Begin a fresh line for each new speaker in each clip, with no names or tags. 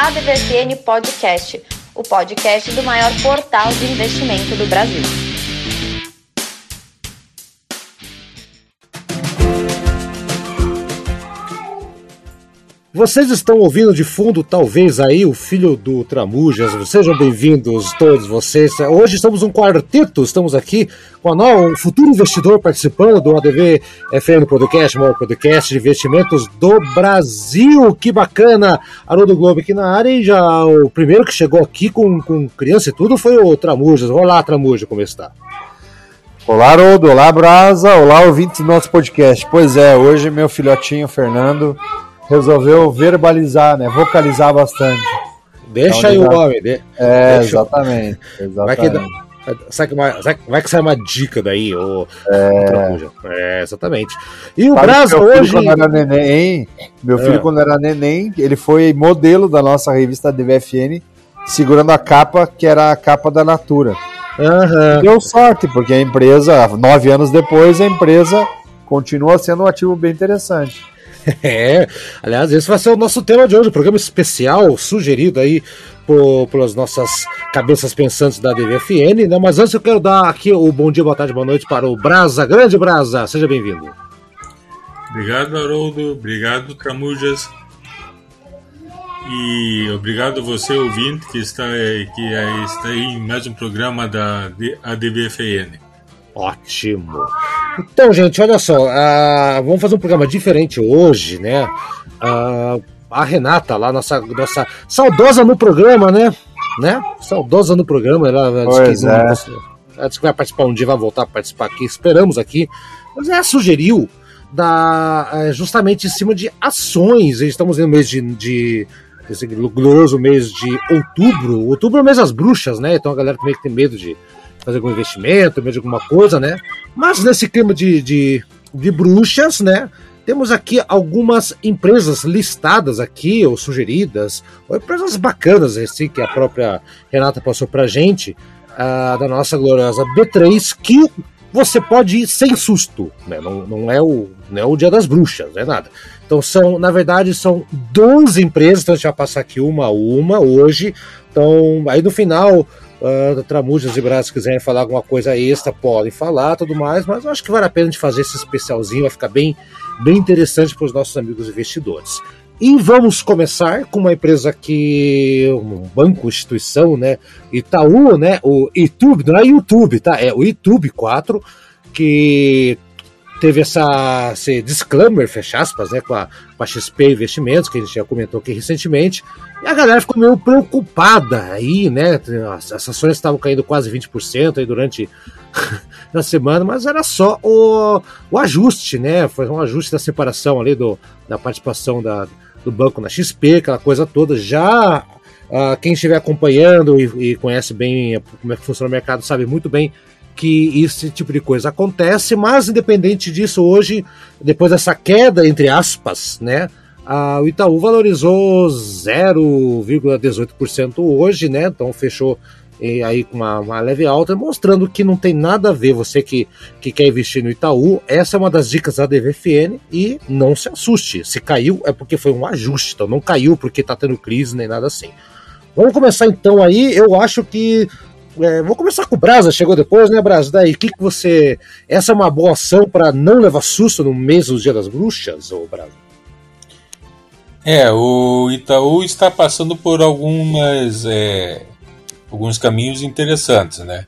ADVFN Podcast, o podcast do maior portal de investimento do Brasil.
Vocês estão ouvindo de fundo, talvez, aí, o filho do Tramujas. Sejam bem-vindos todos vocês. Hoje estamos um quarteto, estamos aqui com a nova, um futuro investidor participando do ADV FM Podcast, maior podcast de investimentos do Brasil. Que bacana! Haroldo Globo aqui na área e já o primeiro que chegou aqui com, com criança e tudo foi o Tramujas. Olá, Tramuja, como está?
Olá, Haroldo. Olá, Brasa. Olá, ouvintes do nosso podcast. Pois é, hoje meu filhotinho Fernando resolveu verbalizar, né? Vocalizar bastante.
Deixa então, aí o homem.
É, Deixa... exatamente. exatamente. Vai
que, sai que, uma, vai que sai uma dica daí, o, é... é exatamente. E o Brasil hoje.
Quando era neném, meu filho, é. quando era neném, ele foi modelo da nossa revista DVFN, segurando a capa que era a capa da Natura. Uhum. Deu sorte, porque a empresa, nove anos depois, a empresa continua sendo um ativo bem interessante.
É, aliás, esse vai ser o nosso tema de hoje, programa especial sugerido aí por, pelas nossas cabeças pensantes da DVFN, né? Mas antes eu quero dar aqui o bom dia, boa tarde, boa noite para o Brasa, grande Brasa, seja bem-vindo.
Obrigado, Haroldo, obrigado, Tramujas, e obrigado a você, ouvinte, que está, que está aí em mais um programa da ADVFN.
Ótimo. Então, gente, olha só, uh, vamos fazer um programa diferente hoje, né? Uh, a Renata, lá, nossa, nossa saudosa no programa, né? né? Saudosa no programa, ela, ela disse, que, é. ela disse que vai participar um dia, vai voltar a participar aqui, esperamos aqui. Mas ela sugeriu da, é, justamente em cima de ações. Estamos no mês de, de esse glorioso mês de outubro. Outubro é o mês das bruxas, né? Então a galera também tem medo de fazer algum investimento, de alguma coisa, né? Mas nesse clima de, de, de bruxas, né? Temos aqui algumas empresas listadas aqui, ou sugeridas, ou empresas bacanas, assim, que a própria Renata passou pra gente, uh, da nossa gloriosa B3, que você pode ir sem susto, né? Não, não, é o, não é o dia das bruxas, não é nada. Então são, na verdade, são 12 empresas, então a gente vai passar aqui uma a uma hoje. Então, aí no final, uh, Tramujas e Braços quiserem falar alguma coisa extra, podem falar, tudo mais, mas eu acho que vale a pena de fazer esse especialzinho, vai ficar bem, bem interessante para os nossos amigos investidores. E vamos começar com uma empresa que um banco, instituição, né, Itaú, né, o YouTube, não é YouTube, tá? É o YouTube 4, que teve essa esse disclaimer, fecha aspas, né, com a, com a XP Investimentos, que a gente já comentou aqui recentemente, e a galera ficou meio preocupada aí, né, as, as ações estavam caindo quase 20% aí durante a semana, mas era só o, o ajuste, né, foi um ajuste da separação ali do, da participação da, do banco na XP, aquela coisa toda, já Uh, quem estiver acompanhando e, e, conhece bem como é que funciona o mercado sabe muito bem que esse tipo de coisa acontece, mas independente disso, hoje, depois dessa queda, entre aspas, né, a, o Itaú valorizou 0,18% hoje, né, então fechou e aí com uma, uma, leve alta, mostrando que não tem nada a ver você que, que quer investir no Itaú. Essa é uma das dicas da DVFN e não se assuste. Se caiu é porque foi um ajuste, então não caiu porque está tendo crise nem nada assim. Vamos começar então aí. Eu acho que é, vou começar com o Brasa, chegou depois, né, Brasa? Daí, o que, que você. Essa é uma boa ação para não levar susto no mês do Dia das Bruxas, ou Brasa?
É, o Itaú está passando por algumas. É, alguns caminhos interessantes, né?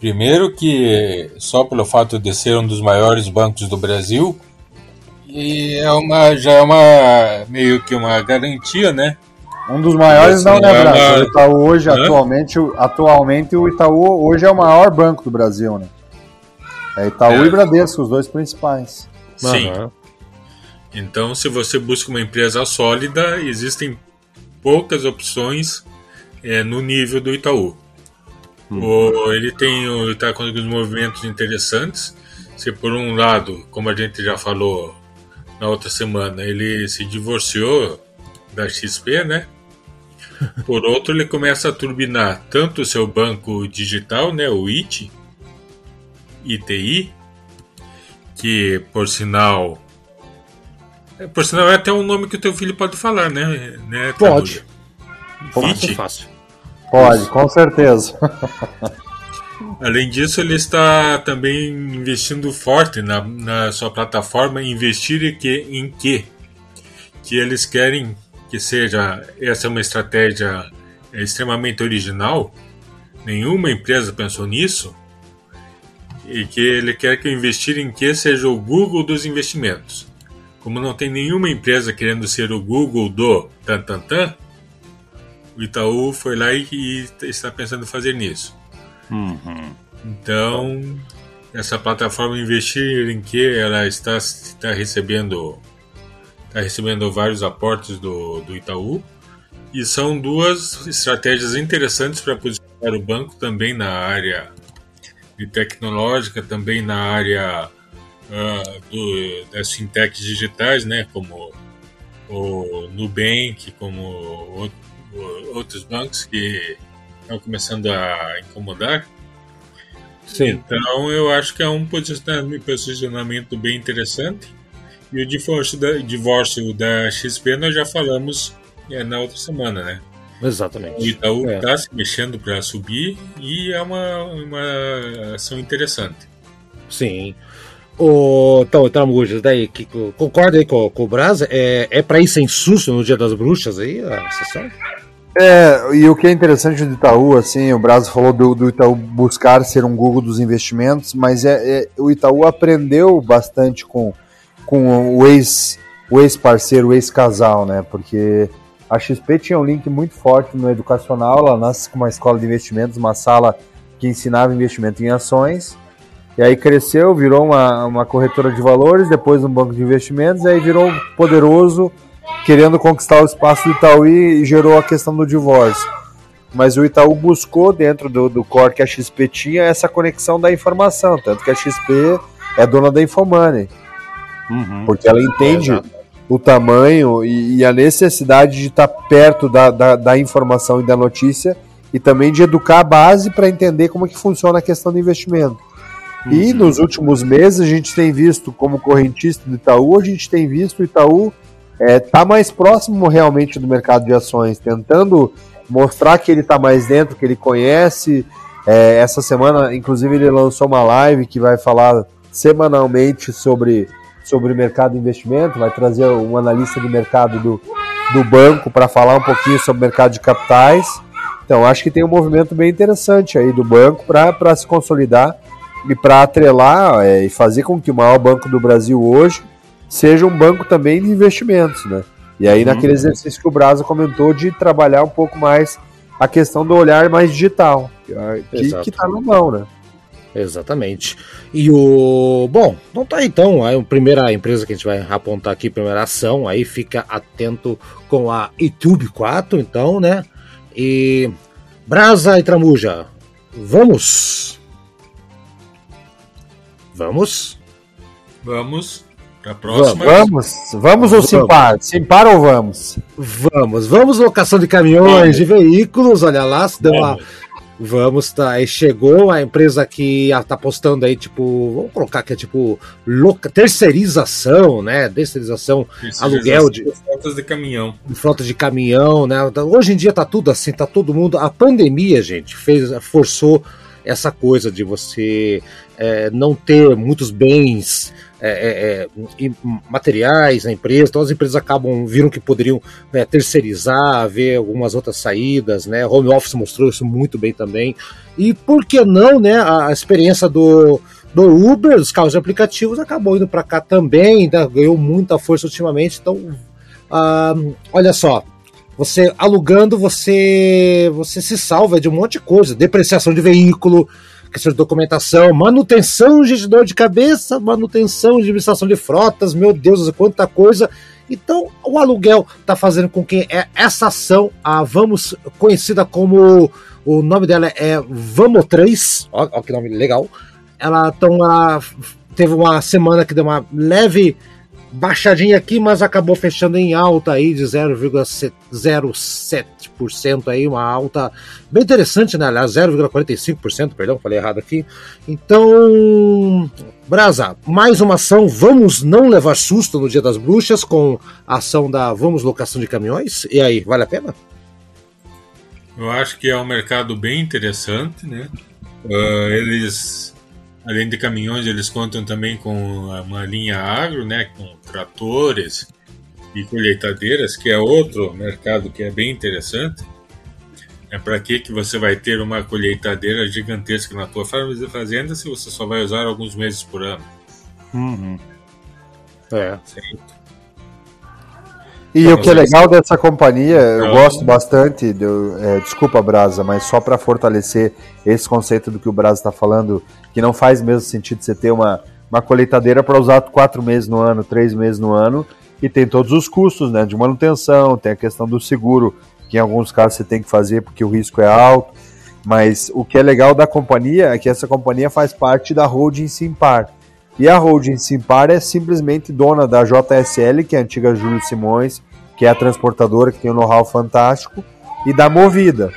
Primeiro que só pelo fato de ser um dos maiores bancos do Brasil, e é uma, já é uma meio que uma garantia, né?
Um dos maiores não, né, Brasil? O Itaú hoje, atualmente, atualmente, o Itaú hoje é o maior banco do Brasil, né? É Itaú é. e Bradesco, os dois principais.
Sim. Uhum. Então, se você busca uma empresa sólida, existem poucas opções é, no nível do Itaú. Uhum. O, ele tem está com alguns movimentos interessantes. Se por um lado, como a gente já falou na outra semana, ele se divorciou da XP, né? Por outro, ele começa a turbinar tanto o seu banco digital, né, o IT, ITI, que por sinal, por sinal é até um nome que o teu filho pode falar, né? né
pode. Fácil, fácil.
Pode, Isso. com certeza.
Além disso, ele está também investindo forte na, na sua plataforma Investir em que, em que? Que eles querem que seja. Essa é uma estratégia extremamente original. Nenhuma empresa pensou nisso. E que ele quer que o investir em que seja o Google dos investimentos. Como não tem nenhuma empresa querendo ser o Google do tan tan tan, o Itaú foi lá e, e está pensando em fazer nisso. Uhum. Então, essa plataforma investir em que ela está, está recebendo está recebendo vários aportes do, do Itaú e são duas estratégias interessantes para posicionar o banco também na área de tecnológica, também na área uh, do, das fintechs digitais, né, como o Nubank, como o, o, outros bancos que estão começando a incomodar. Sim. Então eu acho que é um posicionamento bem interessante. E o divórcio da, divórcio da XP nós já falamos é, na outra semana, né?
Exatamente.
O Itaú está é. se mexendo para subir e é uma, uma ação interessante.
Sim. O, então, Tramujas, daí, que, concorda aí com, com o Brasa? É, é para ir sem susto no Dia das Bruxas aí, a sessão?
É, e o que é interessante do Itaú, assim, o Brasil falou do, do Itaú buscar ser um Google dos investimentos, mas é, é o Itaú aprendeu bastante com, com o ex o ex-parceiro, o ex-casal, né? Porque a XP tinha um link muito forte no educacional, ela nasce com uma escola de investimentos, uma sala que ensinava investimento em ações, e aí cresceu, virou uma, uma corretora de valores, depois um banco de investimentos, e aí virou poderoso querendo conquistar o espaço do Itaú e gerou a questão do divórcio. Mas o Itaú buscou, dentro do, do core que a XP tinha, essa conexão da informação. Tanto que a XP é dona da Infomoney. Uhum. Porque ela entende é, o tamanho e, e, a necessidade de estar perto da, da, da, informação e da notícia e também de educar a base para entender como é que funciona a questão do investimento. Uhum. E nos últimos meses a gente tem visto, como correntista do Itaú, a gente tem visto o Itaú é, tá mais próximo realmente do mercado de ações, tentando mostrar que ele está mais dentro, que ele conhece. É, essa semana, inclusive, ele lançou uma live que vai falar semanalmente sobre, sobre o mercado de investimento, vai trazer um analista de mercado do, do banco para falar um pouquinho sobre o mercado de capitais. Então, acho que tem um movimento bem interessante aí do banco para se consolidar e para atrelar é, e fazer com que o maior banco do Brasil hoje seja um banco também de investimentos, né? E aí, uhum. naquele exercício que o Brasa comentou de trabalhar um pouco mais a questão do olhar mais digital, que, que tá na mão, né?
Exatamente. E o. Bom, então tá então. A primeira empresa que a gente vai apontar aqui, primeira ação, aí fica atento com a YouTube 4, então, né? E. Brasa e Tramuja, vamos! Vamos?
Vamos. A próxima.
Vamos, vamos ou simpar? Simpar ou vamos?
Vamos, vamos locação de caminhões, de veículos, olha lá, se deu uma. Vamos, tá. Aí chegou a empresa que tá postando aí, tipo, vamos colocar que é tipo loca, terceirização, né? Terceirização, aluguel de.
Frotas de caminhão.
Frota de caminhão, né? Hoje em dia tá tudo assim, tá todo mundo. A pandemia, gente, fez, forçou essa coisa de você é, não ter muitos bens é, é, é materiais na empresa, então as empresas acabam, viram que poderiam né, terceirizar, ver algumas outras saídas, né? Home Office mostrou isso muito bem também. E por que não, né? A experiência do, do Uber, os carros de aplicativos, acabou indo para cá também, né, ganhou muita força ultimamente. Então, ah, olha só, você alugando, você você se salva de um monte de coisa, depreciação de veículo, questão de documentação, manutenção de dor de cabeça, manutenção de administração de frotas, meu Deus, quanta coisa. Então, o aluguel está fazendo com que é essa ação, a Vamos, conhecida como o nome dela é Vamos 3, ó, ó que nome legal. Ela, então, ela teve uma semana que deu uma leve baixadinha aqui, mas acabou fechando em alta aí de 0,07% aí, uma alta bem interessante, né? Aliás, 0,45%, perdão, falei errado aqui. Então, Brasa, mais uma ação, vamos não levar susto no Dia das Bruxas com a ação da Vamos Locação de Caminhões. E aí, vale a pena?
Eu acho que é um mercado bem interessante, né? Uh, eles, além de caminhões, eles contam também com uma linha agro, né? Com tratores e colheitadeiras, que é outro mercado que é bem interessante. É para que que você vai ter uma colheitadeira gigantesca na tua fazenda se você só vai usar alguns meses por ano?
Uhum. É. Certo.
E o que é legal dessa companhia, eu gosto bastante, do, é, desculpa Brasa, mas só para fortalecer esse conceito do que o Brasa está falando, que não faz mesmo sentido você ter uma, uma colheitadeira para usar quatro meses no ano, três meses no ano, e tem todos os custos né, de manutenção, tem a questão do seguro, que em alguns casos você tem que fazer porque o risco é alto, mas o que é legal da companhia é que essa companhia faz parte da holding Simpar. E a holding Simpar é simplesmente dona da JSL, que é a antiga Júlio Simões, que é a transportadora que tem um know-how fantástico, e da Movida,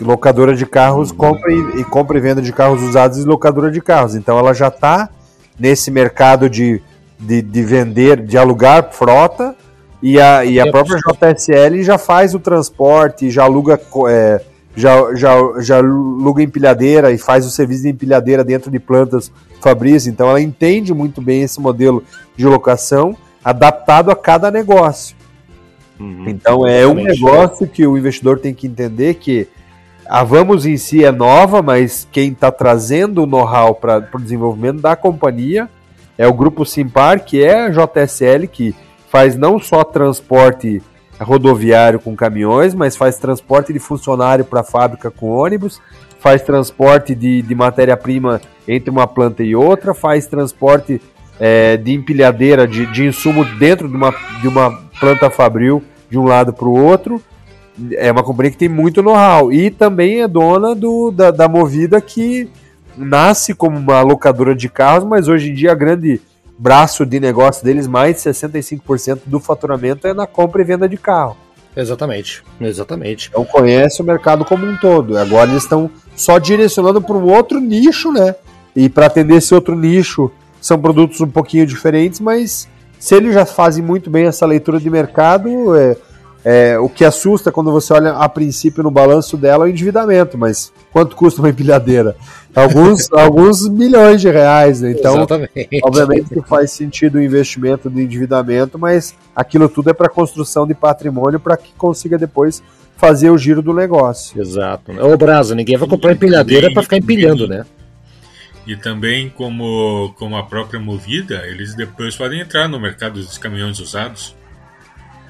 locadora de carros, uhum. compra e, e, compra e venda de carros usados e locadora de carros. Então ela já está nesse mercado de, de, de, vender, de alugar frota, e a, e a própria JSL já faz o transporte, já aluga. É, já, já, já aluga empilhadeira e faz o serviço de empilhadeira dentro de plantas Fabrício, então ela entende muito bem esse modelo de locação adaptado a cada negócio. Uhum, então é um negócio que o investidor tem que entender que a Vamos em si é nova, mas quem está trazendo o know-how para o desenvolvimento da companhia é o grupo Simpar, que é a JSL, que faz não só transporte rodoviário com caminhões, mas faz transporte de funcionário para a fábrica com ônibus, faz transporte de, de matéria-prima entre uma planta e outra, faz transporte é, de empilhadeira de, de insumo dentro de uma, de uma planta fabril de um lado para o outro. É uma companhia que tem muito know-how e também é dona do, da, da Movida que nasce como uma locadora de carros, mas hoje em dia a grande braço de negócio deles, mais de 65% do faturamento é na compra e venda de carro.
Exatamente, exatamente.
Então conhece o mercado como um todo. Agora eles estão só direcionando para um outro nicho, né? E para atender esse outro nicho, são produtos um pouquinho diferentes, mas se eles já fazem muito bem essa leitura de mercado, é, é, o que assusta quando você olha a princípio no balanço dela é o endividamento, mas quanto custa uma empilhadeira? Alguns, alguns milhões de reais, né? Então, Exatamente. obviamente que faz sentido o investimento de endividamento, mas aquilo tudo é para construção de patrimônio para que consiga depois fazer o giro do negócio.
Exato. Ô Brasa, ninguém vai comprar empilhadeira para ficar empilhando, né?
E também, como, como a própria Movida, eles depois podem entrar no mercado dos caminhões usados.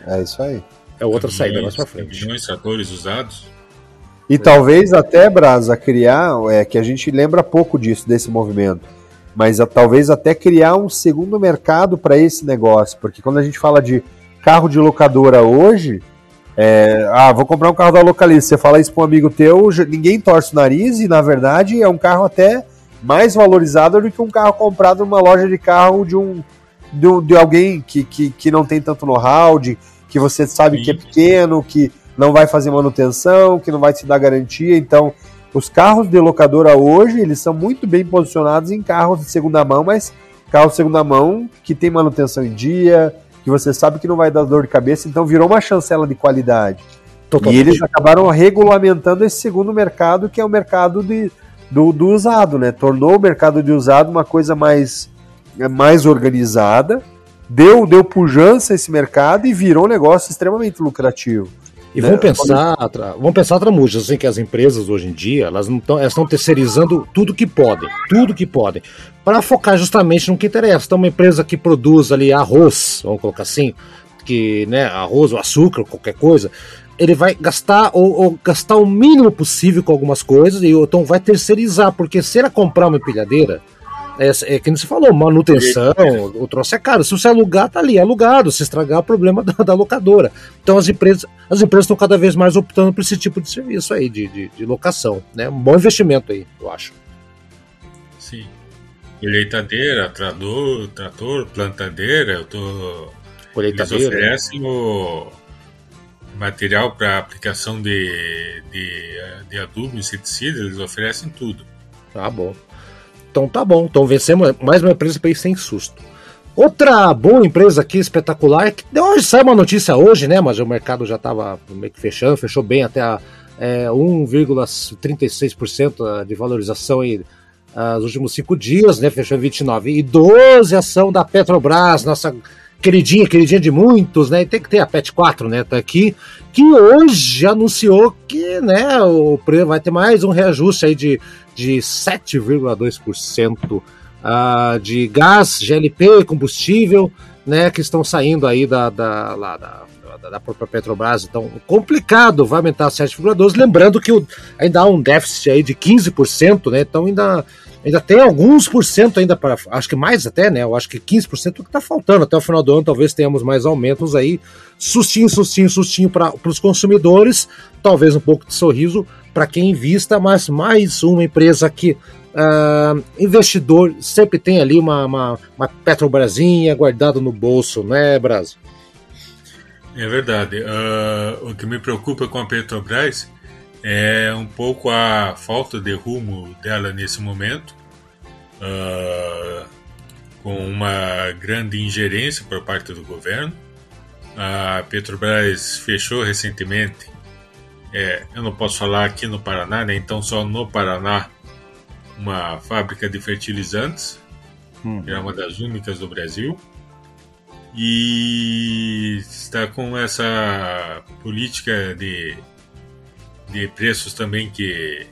É isso aí.
É outra caminhões, saída mais pra frente.
Caminhões, tratores usados.
E é. talvez até, Brasa, criar, é que a gente lembra pouco disso, desse movimento, mas a, talvez até criar um segundo mercado para esse negócio, porque quando a gente fala de carro de locadora hoje, é, ah, vou comprar um carro da localiza, você fala isso para um amigo teu, ninguém torce o nariz e na verdade é um carro até mais valorizado do que um carro comprado numa loja de carro de um de, de alguém que, que, que não tem tanto know-how, de que você sabe Sim. que é pequeno, que não vai fazer manutenção, que não vai te dar garantia. Então, os carros de locadora hoje, eles são muito bem posicionados em carros de segunda mão, mas carros de segunda mão que tem manutenção em dia, que você sabe que não vai dar dor de cabeça, então virou uma chancela de qualidade. Totalmente. E eles acabaram regulamentando esse segundo mercado, que é o mercado de, do, do usado, né? Tornou o mercado de usado uma coisa mais, mais organizada, deu, deu pujança a esse mercado e virou um negócio extremamente lucrativo.
E né? vamos pensar, vamos pensar Tramujas, assim, que as empresas hoje em dia, elas não estão, elas estão terceirizando tudo que podem, tudo que podem, para focar justamente no que interessa. Então, uma empresa que produz ali arroz, vamos colocar assim, que, né, arroz ou açúcar, qualquer coisa, ele vai gastar ou, ou, gastar o mínimo possível com algumas coisas e então vai terceirizar, porque se ela comprar uma empilhadeira, é, é que você falou, manutenção, o troço é caro. Se você alugar, tá ali, alugado. Se estragar, é problema da, da, locadora. Então as empresas as empresas estão cada vez mais optando por esse tipo de serviço aí, de, de, de locação. Né? Um bom investimento aí, eu acho.
Sim. Colheitadeira, trator, trator plantadeira, eu tô. Colheitadeira. Eles oferecem o material para aplicação de, de, de adubo, inseticida, eles oferecem tudo.
Tá bom. Então tá bom. Então vencemos mais uma empresa para ir sem susto. Outra boa empresa aqui, espetacular, que hoje sai uma notícia hoje, né? Mas o mercado já estava meio que fechando, fechou bem até a, é, 1,36% de valorização aí, uh, nos últimos cinco dias, né? Fechou em 29. E 12 ação da Petrobras, nossa queridinha, queridinha de muitos, né? E tem que ter a PET 4, né? Tá aqui, que hoje anunciou que, né, o preço vai ter mais um reajuste aí de, de 7,2% uh, de gás, GLP, combustível, né, que estão saindo aí da, da, lá, da, da própria Petrobras. Então, complicado, vai aumentar 7,2%. Lembrando que o, ainda há um déficit aí de 15%, né? Então ainda ainda tem alguns por cento ainda para, acho que mais até, né? Eu acho que 15% é que está faltando até o final do ano, talvez tenhamos mais aumentos aí, sustinho, sustinho, sustinho para os consumidores, talvez um pouco de sorriso para quem invista, mas mais uma empresa que uh, investidor sempre tem ali uma, uma, uma Petrobrasinha guardada no bolso, né, Brasil?
É verdade. Uh, o que me preocupa com a Petrobras é um pouco a falta de rumo dela nesse momento, uh, com uma grande ingerência por parte do governo. A Petrobras fechou recentemente, é, eu não posso falar aqui no Paraná, né, então só no Paraná, uma fábrica de fertilizantes, hum. que é uma das únicas do Brasil e está com essa política de de preços também que,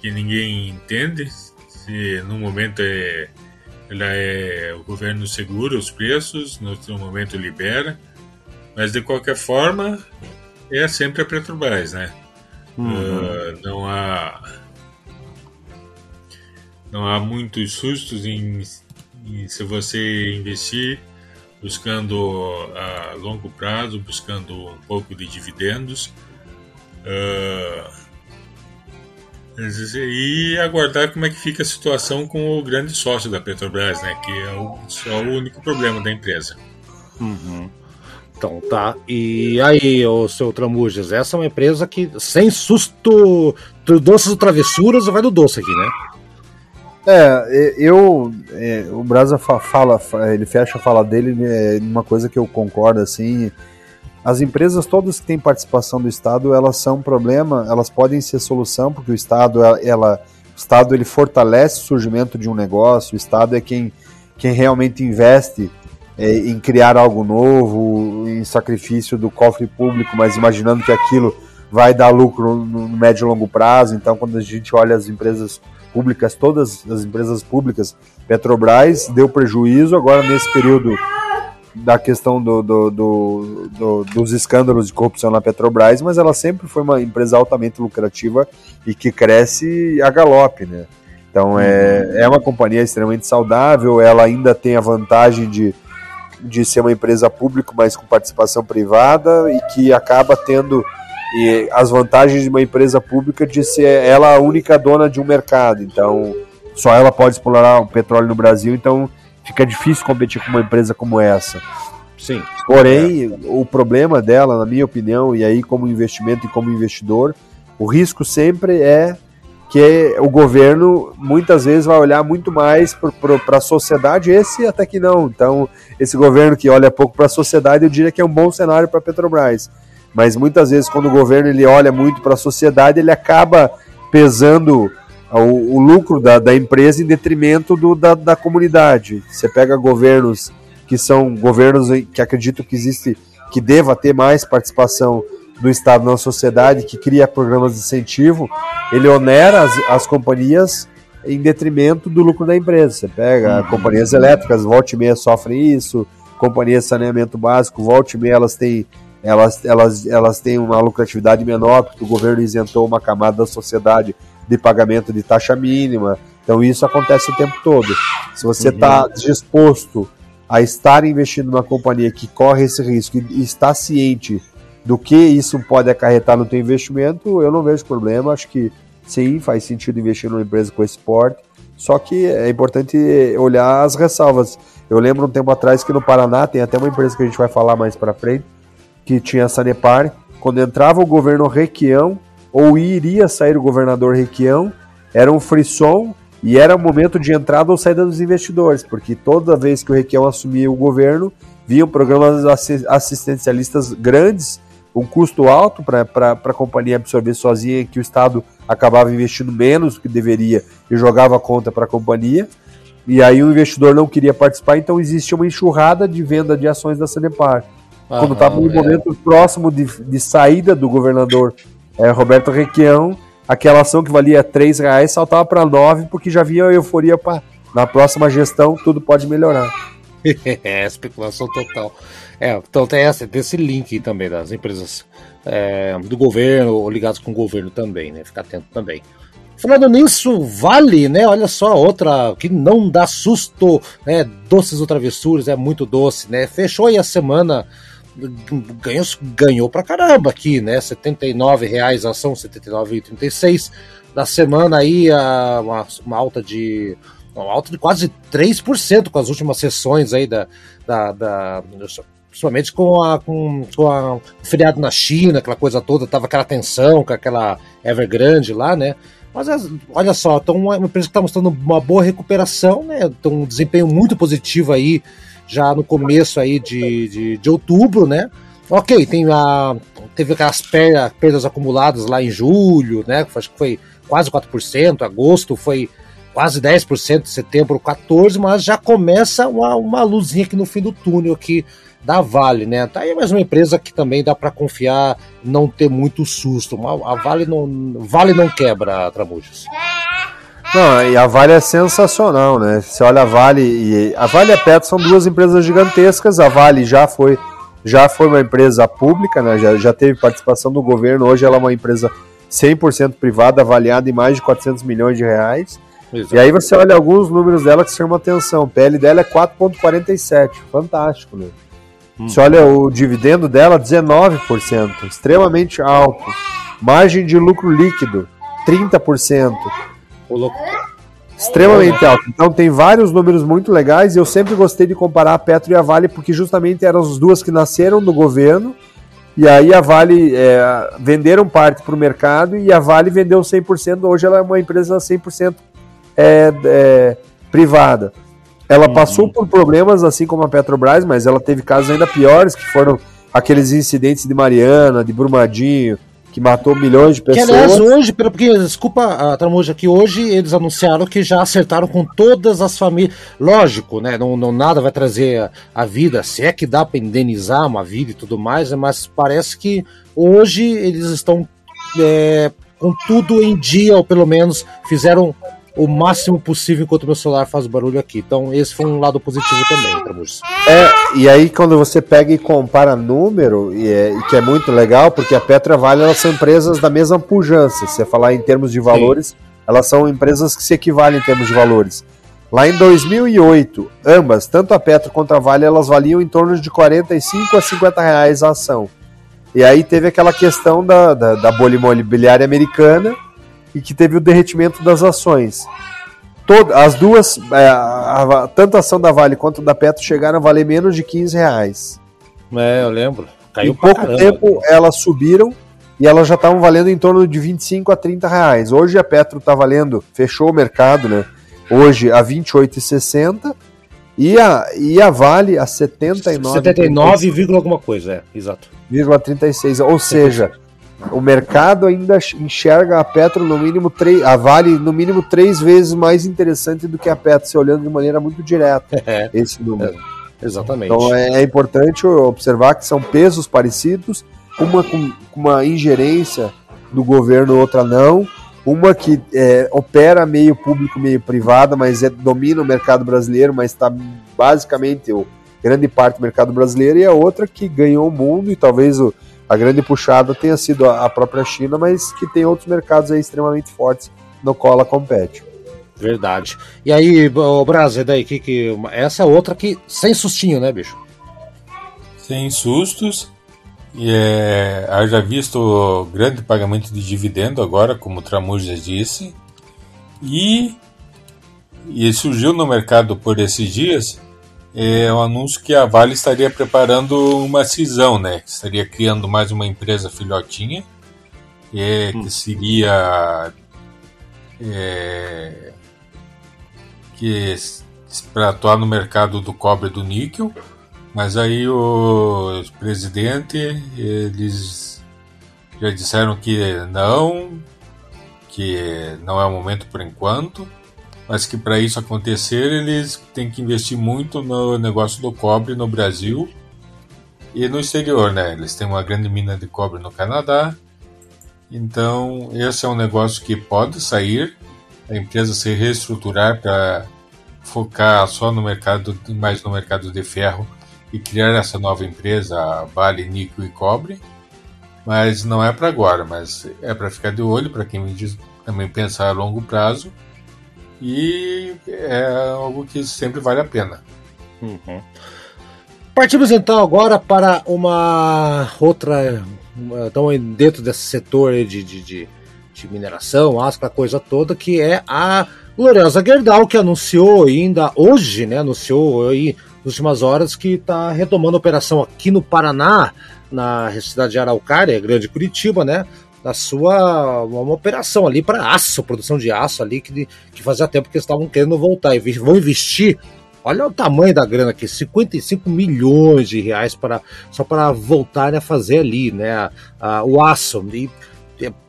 que ninguém entende. Se no momento é, ela é o governo segura os preços, no outro momento libera, mas de qualquer forma é sempre a Petrobras, né? Uhum. Uh, não há não há muitos sustos em, em se você investir buscando a longo prazo, buscando um pouco de dividendos Uh, e aguardar como é que fica a situação com o grande sócio da Petrobras, né? Que é o, só o único problema da empresa.
Uhum. Então tá. E aí, o seu Tramujas, essa é uma empresa que sem susto, doces ou travessuras, vai do doce aqui, né?
É, eu. É, o Brasa fala, ele fecha a fala dele é uma coisa que eu concordo, assim. As empresas todas que têm participação do Estado, elas são um problema, elas podem ser solução, porque o Estado, ela, o Estado ele fortalece o surgimento de um negócio, o Estado é quem, quem realmente investe é, em criar algo novo, em sacrifício do cofre público, mas imaginando que aquilo vai dar lucro no, médio e longo prazo. Então, quando a gente olha as empresas públicas, todas as empresas públicas, Petrobras deu prejuízo agora nesse período da questão do, do, do, dos escândalos de corrupção na Petrobras, mas ela sempre foi uma empresa altamente lucrativa e que cresce a galope, né? Então é, uhum. é uma companhia extremamente saudável, ela ainda tem a vantagem de, de ser uma empresa pública, mas com participação privada e que acaba tendo e as vantagens de uma empresa pública de ser ela a única dona de um mercado. Então só ela pode explorar o petróleo no Brasil, então fica difícil competir com uma empresa como essa.
Sim.
Porém, é. o problema dela, na minha opinião, e aí como investimento e como investidor, o risco sempre é que o governo muitas vezes vai olhar muito mais para a sociedade, esse até que não. Então, esse governo que olha pouco para a sociedade, eu diria que é um bom cenário para a Petrobras. Mas muitas vezes, quando o governo ele olha muito para a sociedade, ele acaba pesando o, o lucro da, da, empresa em detrimento do, da, da comunidade. Você pega governos que são governos que acreditam que existe, que deva ter mais participação do Estado na sociedade, que cria programas de incentivo, ele onera as, as companhias em detrimento do lucro da empresa. Você pega companhias elétricas, volta e meia sofrem isso, companhias de saneamento básico, volta e meia elas têm, elas, elas, elas têm uma lucratividade menor, porque o governo isentou uma camada da sociedade de pagamento de taxa mínima. Então isso acontece o tempo todo. Se você está uhum. disposto a estar investindo numa companhia que corre esse risco e está ciente do que isso pode acarretar no teu investimento, eu não vejo problema. Acho que sim, faz sentido investir numa empresa com esse porte. Só que é importante olhar as ressalvas. Eu lembro um tempo atrás que no Paraná tem até uma empresa que a gente vai falar mais para frente, que tinha a Sanepar. Quando entrava o governo Requião, ou iria sair o governador Requião, era um frisson e era o momento de entrada ou saída dos investidores, porque toda vez que o Requião assumia o governo, vinham programas assistencialistas grandes um custo alto para a companhia absorver sozinha, que o Estado acabava investindo menos do que deveria e jogava a conta para a companhia. E aí o investidor não queria participar, então existia uma enxurrada de venda de ações da Sanepar. Quando estava no é. momento próximo de, de saída do governador é, Roberto Requião, aquela ação que valia 3 reais saltava para 9 porque já havia euforia para na próxima gestão tudo pode melhorar.
é, especulação total. É, então tem esse, tem esse link também das empresas é, do governo ou ligadas com o governo também, né? Ficar atento também. Falando nisso, Vale, né? Olha só, outra que não dá susto, né? Doces ou travessuras, é muito doce, né? Fechou aí a semana, ganhou, ganhou pra caramba aqui, né? R$ reais a ação, R$ 79,36. Da semana aí, a, uma, uma alta de uma alta de quase 3% com as últimas sessões aí da, da, da principalmente com a com, com a o feriado na China, aquela coisa toda, tava aquela tensão com aquela Evergrande lá, né? Mas olha só, então uma empresa que está mostrando uma boa recuperação, né? Então, um desempenho muito positivo aí já no começo aí de, de, de outubro, né? Ok, tem a, teve aquelas perdas, perdas acumuladas lá em julho, né? Acho que foi quase 4%, agosto foi quase 10%, setembro 14%, mas já começa uma, uma luzinha aqui no fim do túnel aqui da Vale, né? Tá aí mais uma empresa que também dá para confiar, não ter muito susto. A Vale não, Vale não quebra, Tramujas.
Não, e a Vale é sensacional, né? Você olha a Vale e a Vale e a Petro são duas empresas gigantescas. A Vale já foi já foi uma empresa pública, né? Já, já teve participação do governo. Hoje ela é uma empresa 100% privada, avaliada em mais de 400 milhões de reais. Exato. E aí você olha alguns números dela que chamam atenção. O PL dela é 4,47. Fantástico, né? Hum. Você olha o dividendo dela, 19%. Extremamente alto. Margem de lucro líquido, 30%. O louco. Extremamente alto. Então tem vários números muito legais e eu sempre gostei de comparar a Petro e a Vale porque justamente eram as duas que nasceram do governo e aí a Vale é, venderam parte para o mercado e a Vale vendeu 100%. Hoje ela é uma empresa 100% é, é, privada. Ela uhum. passou por problemas assim como a Petrobras, mas ela teve casos ainda piores, que foram aqueles incidentes de Mariana, de Brumadinho, que matou milhões de pessoas. Que, aliás,
hoje, porque, desculpa, Tramuja, que hoje eles anunciaram que já acertaram com todas as famílias. Lógico, né? Não, não nada vai trazer a, a vida, se é que dá para indenizar uma vida e tudo mais, né, mas parece que hoje eles estão é, com tudo em dia, ou pelo menos fizeram o máximo possível enquanto meu celular faz barulho aqui. Então, esse foi um lado positivo também, Tramujas.
É, e aí quando você pega e compara número, e, é, e que é muito legal, porque a Petra Vale elas são empresas da mesma pujança. Se você falar em termos de valores, Sim. elas são empresas que se equivalem em termos de valores. Lá em 2008, ambas, tanto a Petro quanto a Vale, elas valiam em torno de 45 a 50 reais a ação. E aí teve aquela questão da, da, da bolha imobiliária americana, e que teve o derretimento das ações. Todas, as duas, é, a, a, tanto a ação da Vale quanto da Petro chegaram a valer menos de 15 reais.
É, eu lembro.
Caiu em pouco caramba. tempo elas subiram e elas já estavam valendo em torno de 25 a 30 reais. Hoje a Petro está valendo, fechou o mercado, né? Hoje a 28,60 e a, e a Vale a 79.
79, alguma coisa, é, exato.
36, ou seja, o mercado ainda enxerga a Petro no mínimo três, a Vale no mínimo três vezes mais interessante do que a Petro, se olhando de maneira muito direta
é, esse número. É, exatamente.
Então é, é, importante observar que são pesos parecidos, uma com uma ingerência do governo, outra não. Uma que é, opera meio público, meio privada, mas é, domina o mercado brasileiro, mas está basicamente o, grande parte do mercado brasileiro, e a outra que ganhou o mundo e talvez o, a grande puxada tenha sido a própria China, mas que tem outros mercados aí extremamente fortes no qual ela compete.
Verdade. E aí, o Brasil, daí que, que essa é outra que sem sustinho, né, bicho?
Sem sustos. E é, haja visto grande pagamento de dividendo agora, como o Tramuja disse. E, e surgiu no mercado por esses dias é o anúncio que a Vale estaria preparando uma cisão, né? Estaria criando mais uma empresa filhotinha, é, hum. que seria é, que para atuar no mercado do cobre e do níquel Mas aí o presidente, eles já disseram que não, que não é o momento por enquanto, mas que para isso acontecer eles têm que investir muito no negócio do cobre no Brasil e no exterior, né? Eles têm uma grande mina de cobre no Canadá, então esse é um negócio que pode sair, a empresa se reestruturar para focar só no mercado, mais no mercado de ferro e criar essa nova empresa, Vale Níquel e Cobre. Mas não é para agora, mas é para ficar de olho para quem também pensar a longo prazo e é algo que sempre vale a pena.
Uhum. Partimos então agora para uma outra, então dentro desse setor de, de, de, de mineração, aço, coisa toda, que é a gloriosa Gerdau, que anunciou ainda hoje, né, anunciou aí nas últimas horas que está retomando a operação aqui no Paraná, na cidade de Araucária, Grande Curitiba, né, da sua uma operação ali para aço, produção de aço ali que, que fazia tempo que eles estavam querendo voltar e vão investir. Olha o tamanho da grana aqui, 55 milhões de reais para só para voltarem a fazer ali, né, a, a, o aço. E,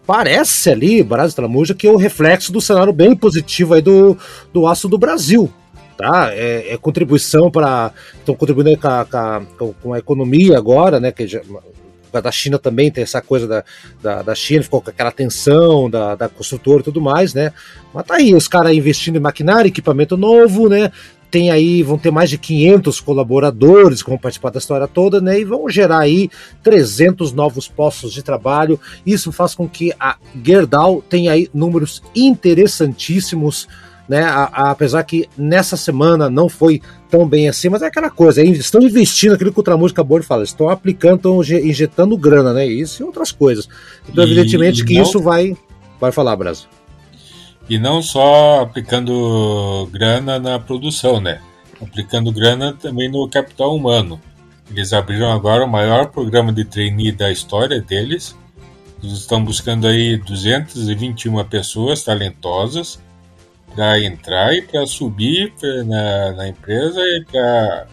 parece ali, Brasil Tramuja, que é o reflexo do cenário bem positivo aí do, do aço do Brasil. Tá? É, é contribuição para. Estão contribuindo com a, com, a, com a economia agora, né? Que já, da China também tem essa coisa da, da, da, China, ficou com aquela tensão da, da construtora e tudo mais, né? Mas tá aí, os caras investindo em maquinário, equipamento novo, né? Tem aí, vão ter mais de 500 colaboradores que vão participar da história toda, né? E vão gerar aí 300 novos postos de trabalho. Isso faz com que a Gerdau tenha aí números interessantíssimos né? A, a, apesar que nessa semana não foi tão bem assim, mas é aquela coisa, estão investindo aquilo que o Tramujo acabou de falar, estão aplicando, estão injetando grana, né? Isso e outras coisas. Então, e, evidentemente, e que não... isso vai. Vai falar, Brasil.
E não só aplicando grana na produção, né? Aplicando grana também no capital humano. Eles abriram agora o maior programa de trainee da história deles. Eles estão buscando aí 221 pessoas talentosas para entrar e para subir na, na, empresa e para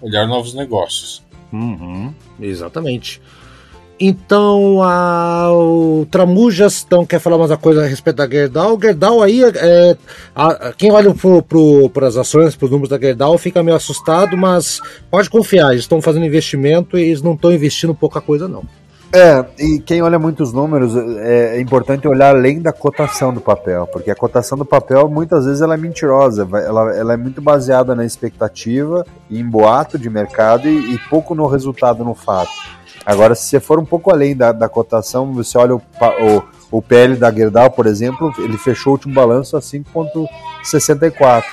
olhar novos negócios.
Uhum, exatamente. Então, a, o Tramujas então, quer falar mais uma coisa a respeito da Gerdau. Gerdau aí, é, a, quem olha para as ações, para os números da Gerdau, fica meio assustado, mas pode confiar, eles estão fazendo investimento e eles não estão investindo pouca coisa, não.
É, e quem olha muitos números, é, é, importante olhar além da cotação do papel, porque a cotação do papel muitas vezes ela é mentirosa, ela, ela é muito baseada na expectativa em boato de mercado e, e, pouco no resultado, no fato. Agora, se você for um pouco além da, da cotação, você olha o, o, o PL da Gerdau, por exemplo, ele fechou o último balanço a 5,64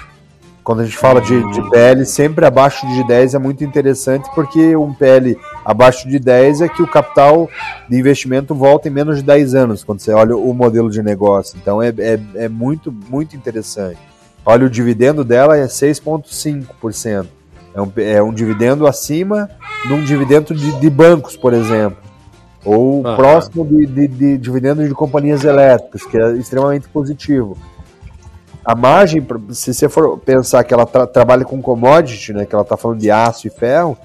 quando a gente fala de, de PL, sempre abaixo de 10 é muito interessante, porque um PL abaixo de 10 é que o capital de investimento volta em menos de 10 anos, quando você olha o modelo de negócio. Então é, é, é muito, muito interessante. Olha, o dividendo dela é 6,5%. É um, é um dividendo acima de um dividendo de, de bancos, por exemplo. Ou próximo de, de, de dividendo de companhias elétricas, que é extremamente positivo a margem, se você for pensar que ela tra trabalha com commodity, né, que ela está falando de aço e ferro,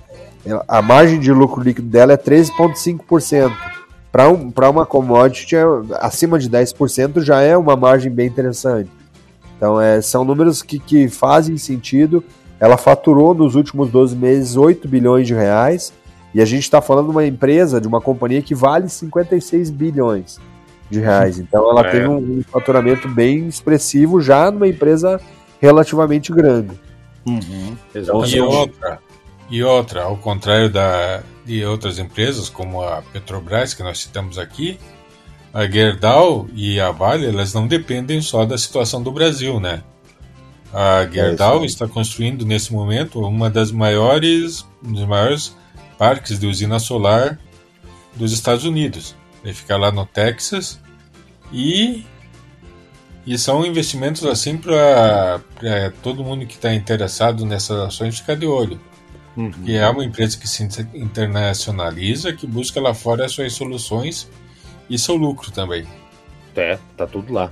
a margem de lucro líquido dela é 13,5%. Para um, uma commodity, é, acima de 10% já é uma margem bem interessante. Então, é, são números que, que fazem sentido. Ela faturou nos últimos 12 meses 8 bilhões de reais. E a gente está falando de uma empresa, de uma companhia que vale 56 bilhões de reais. Então ela é. teve um, um, faturamento bem expressivo já numa empresa relativamente grande.
Uhum, e outra, e outra, ao contrário da, de outras empresas como a Petrobras que nós citamos aqui, a Gerdau e a Vale elas não dependem só da situação do Brasil, né? A Gerdau é está construindo nesse momento uma das maiores, um dos maiores parques de usina solar dos Estados Unidos. Ele fica lá no Texas e e são investimentos assim para todo mundo que está interessado nessas ações ficar de olho. Uhum. Que é uma empresa que se internacionaliza, que busca lá fora as suas soluções e seu lucro também.
É, tá tudo lá.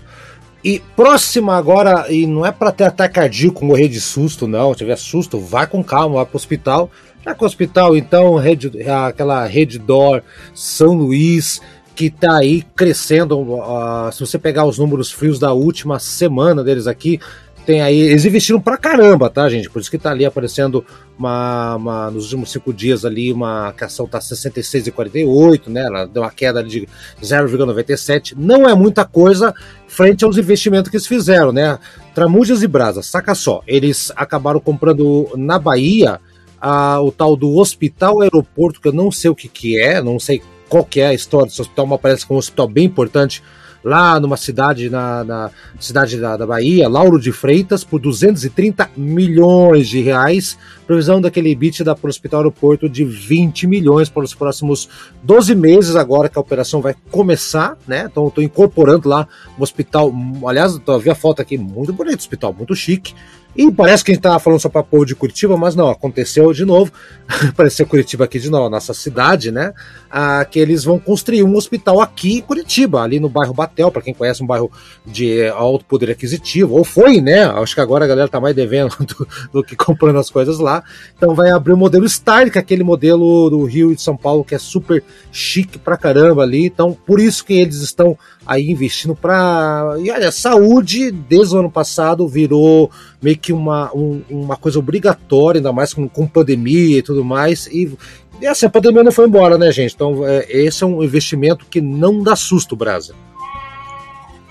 E próxima agora, e não é para ter ataque cardíaco, morrer de susto, não. Se tiver susto, vai com calma, vai pro hospital Tá com o hospital, então, rede, aquela Rede Dor, São Luís, que está aí crescendo. Uh, se você pegar os números frios da última semana deles aqui, tem aí. Eles investiram pra caramba, tá, gente? Por isso que tá ali aparecendo uma, uma nos últimos cinco dias ali, uma que a ação tá 66,48, né? Ela deu uma queda de 0,97. Não é muita coisa frente aos investimentos que eles fizeram, né? Tramujas e Brasa, saca só. Eles acabaram comprando na Bahia a, o tal do Hospital Aeroporto, que eu não sei o que, que é, não sei qual que é a história desse hospital, mas parece que é um hospital bem importante lá numa cidade na, na cidade da, da, Bahia, Lauro de Freitas, por 230 milhões de reais. Previsão daquele bit da para o Hospital Aeroporto de 20 milhões para os próximos 12 meses agora que a operação vai começar, né? Então estou incorporando lá o hospital. Aliás, eu vi a foto aqui, muito bonito, hospital, muito chique. E parece que a gente estava falando só para povo de Curitiba, mas não, aconteceu de novo. Apareceu Curitiba aqui de novo, nossa cidade, né? Ah, que eles vão construir um hospital aqui em Curitiba, ali no bairro Batel, para quem conhece um bairro de alto poder aquisitivo, ou foi, né? Acho que agora a galera tá mais devendo do, do que comprando as coisas lá. Então vai abrir o modelo Star, que é aquele modelo do Rio e de São Paulo que é super chique pra caramba ali. Então, por isso que eles estão aí investindo para. E olha, saúde, desde o ano passado, virou meio que uma, um, uma coisa obrigatória, ainda mais com, com pandemia e tudo mais. E, e assim, a pandemia não foi embora, né, gente? Então, é, esse é um investimento que não dá susto, Brasa.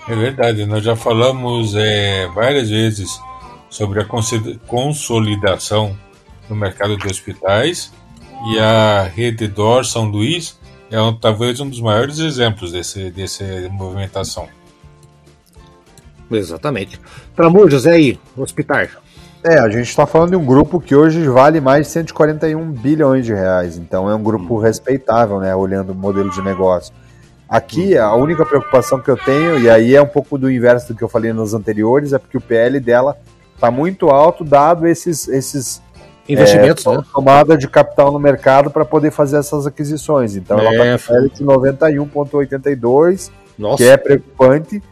É verdade, nós já falamos é, várias vezes sobre a consolidação no mercado de hospitais e a rede DOR São Luís é um, talvez um dos maiores exemplos desse, dessa movimentação.
Exatamente. Tramur, José aí, hospital.
É, a gente está falando de um grupo que hoje vale mais de 141 bilhões de reais, então é um grupo respeitável, né, olhando o modelo de negócio. Aqui, a única preocupação que eu tenho, e aí é um pouco do inverso do que eu falei nos anteriores, é porque o PL dela está muito alto, dado esses, esses
investimentos, é, né?
tomada de capital no mercado para poder fazer essas aquisições. Então é, ela está com de 91,82, que é preocupante.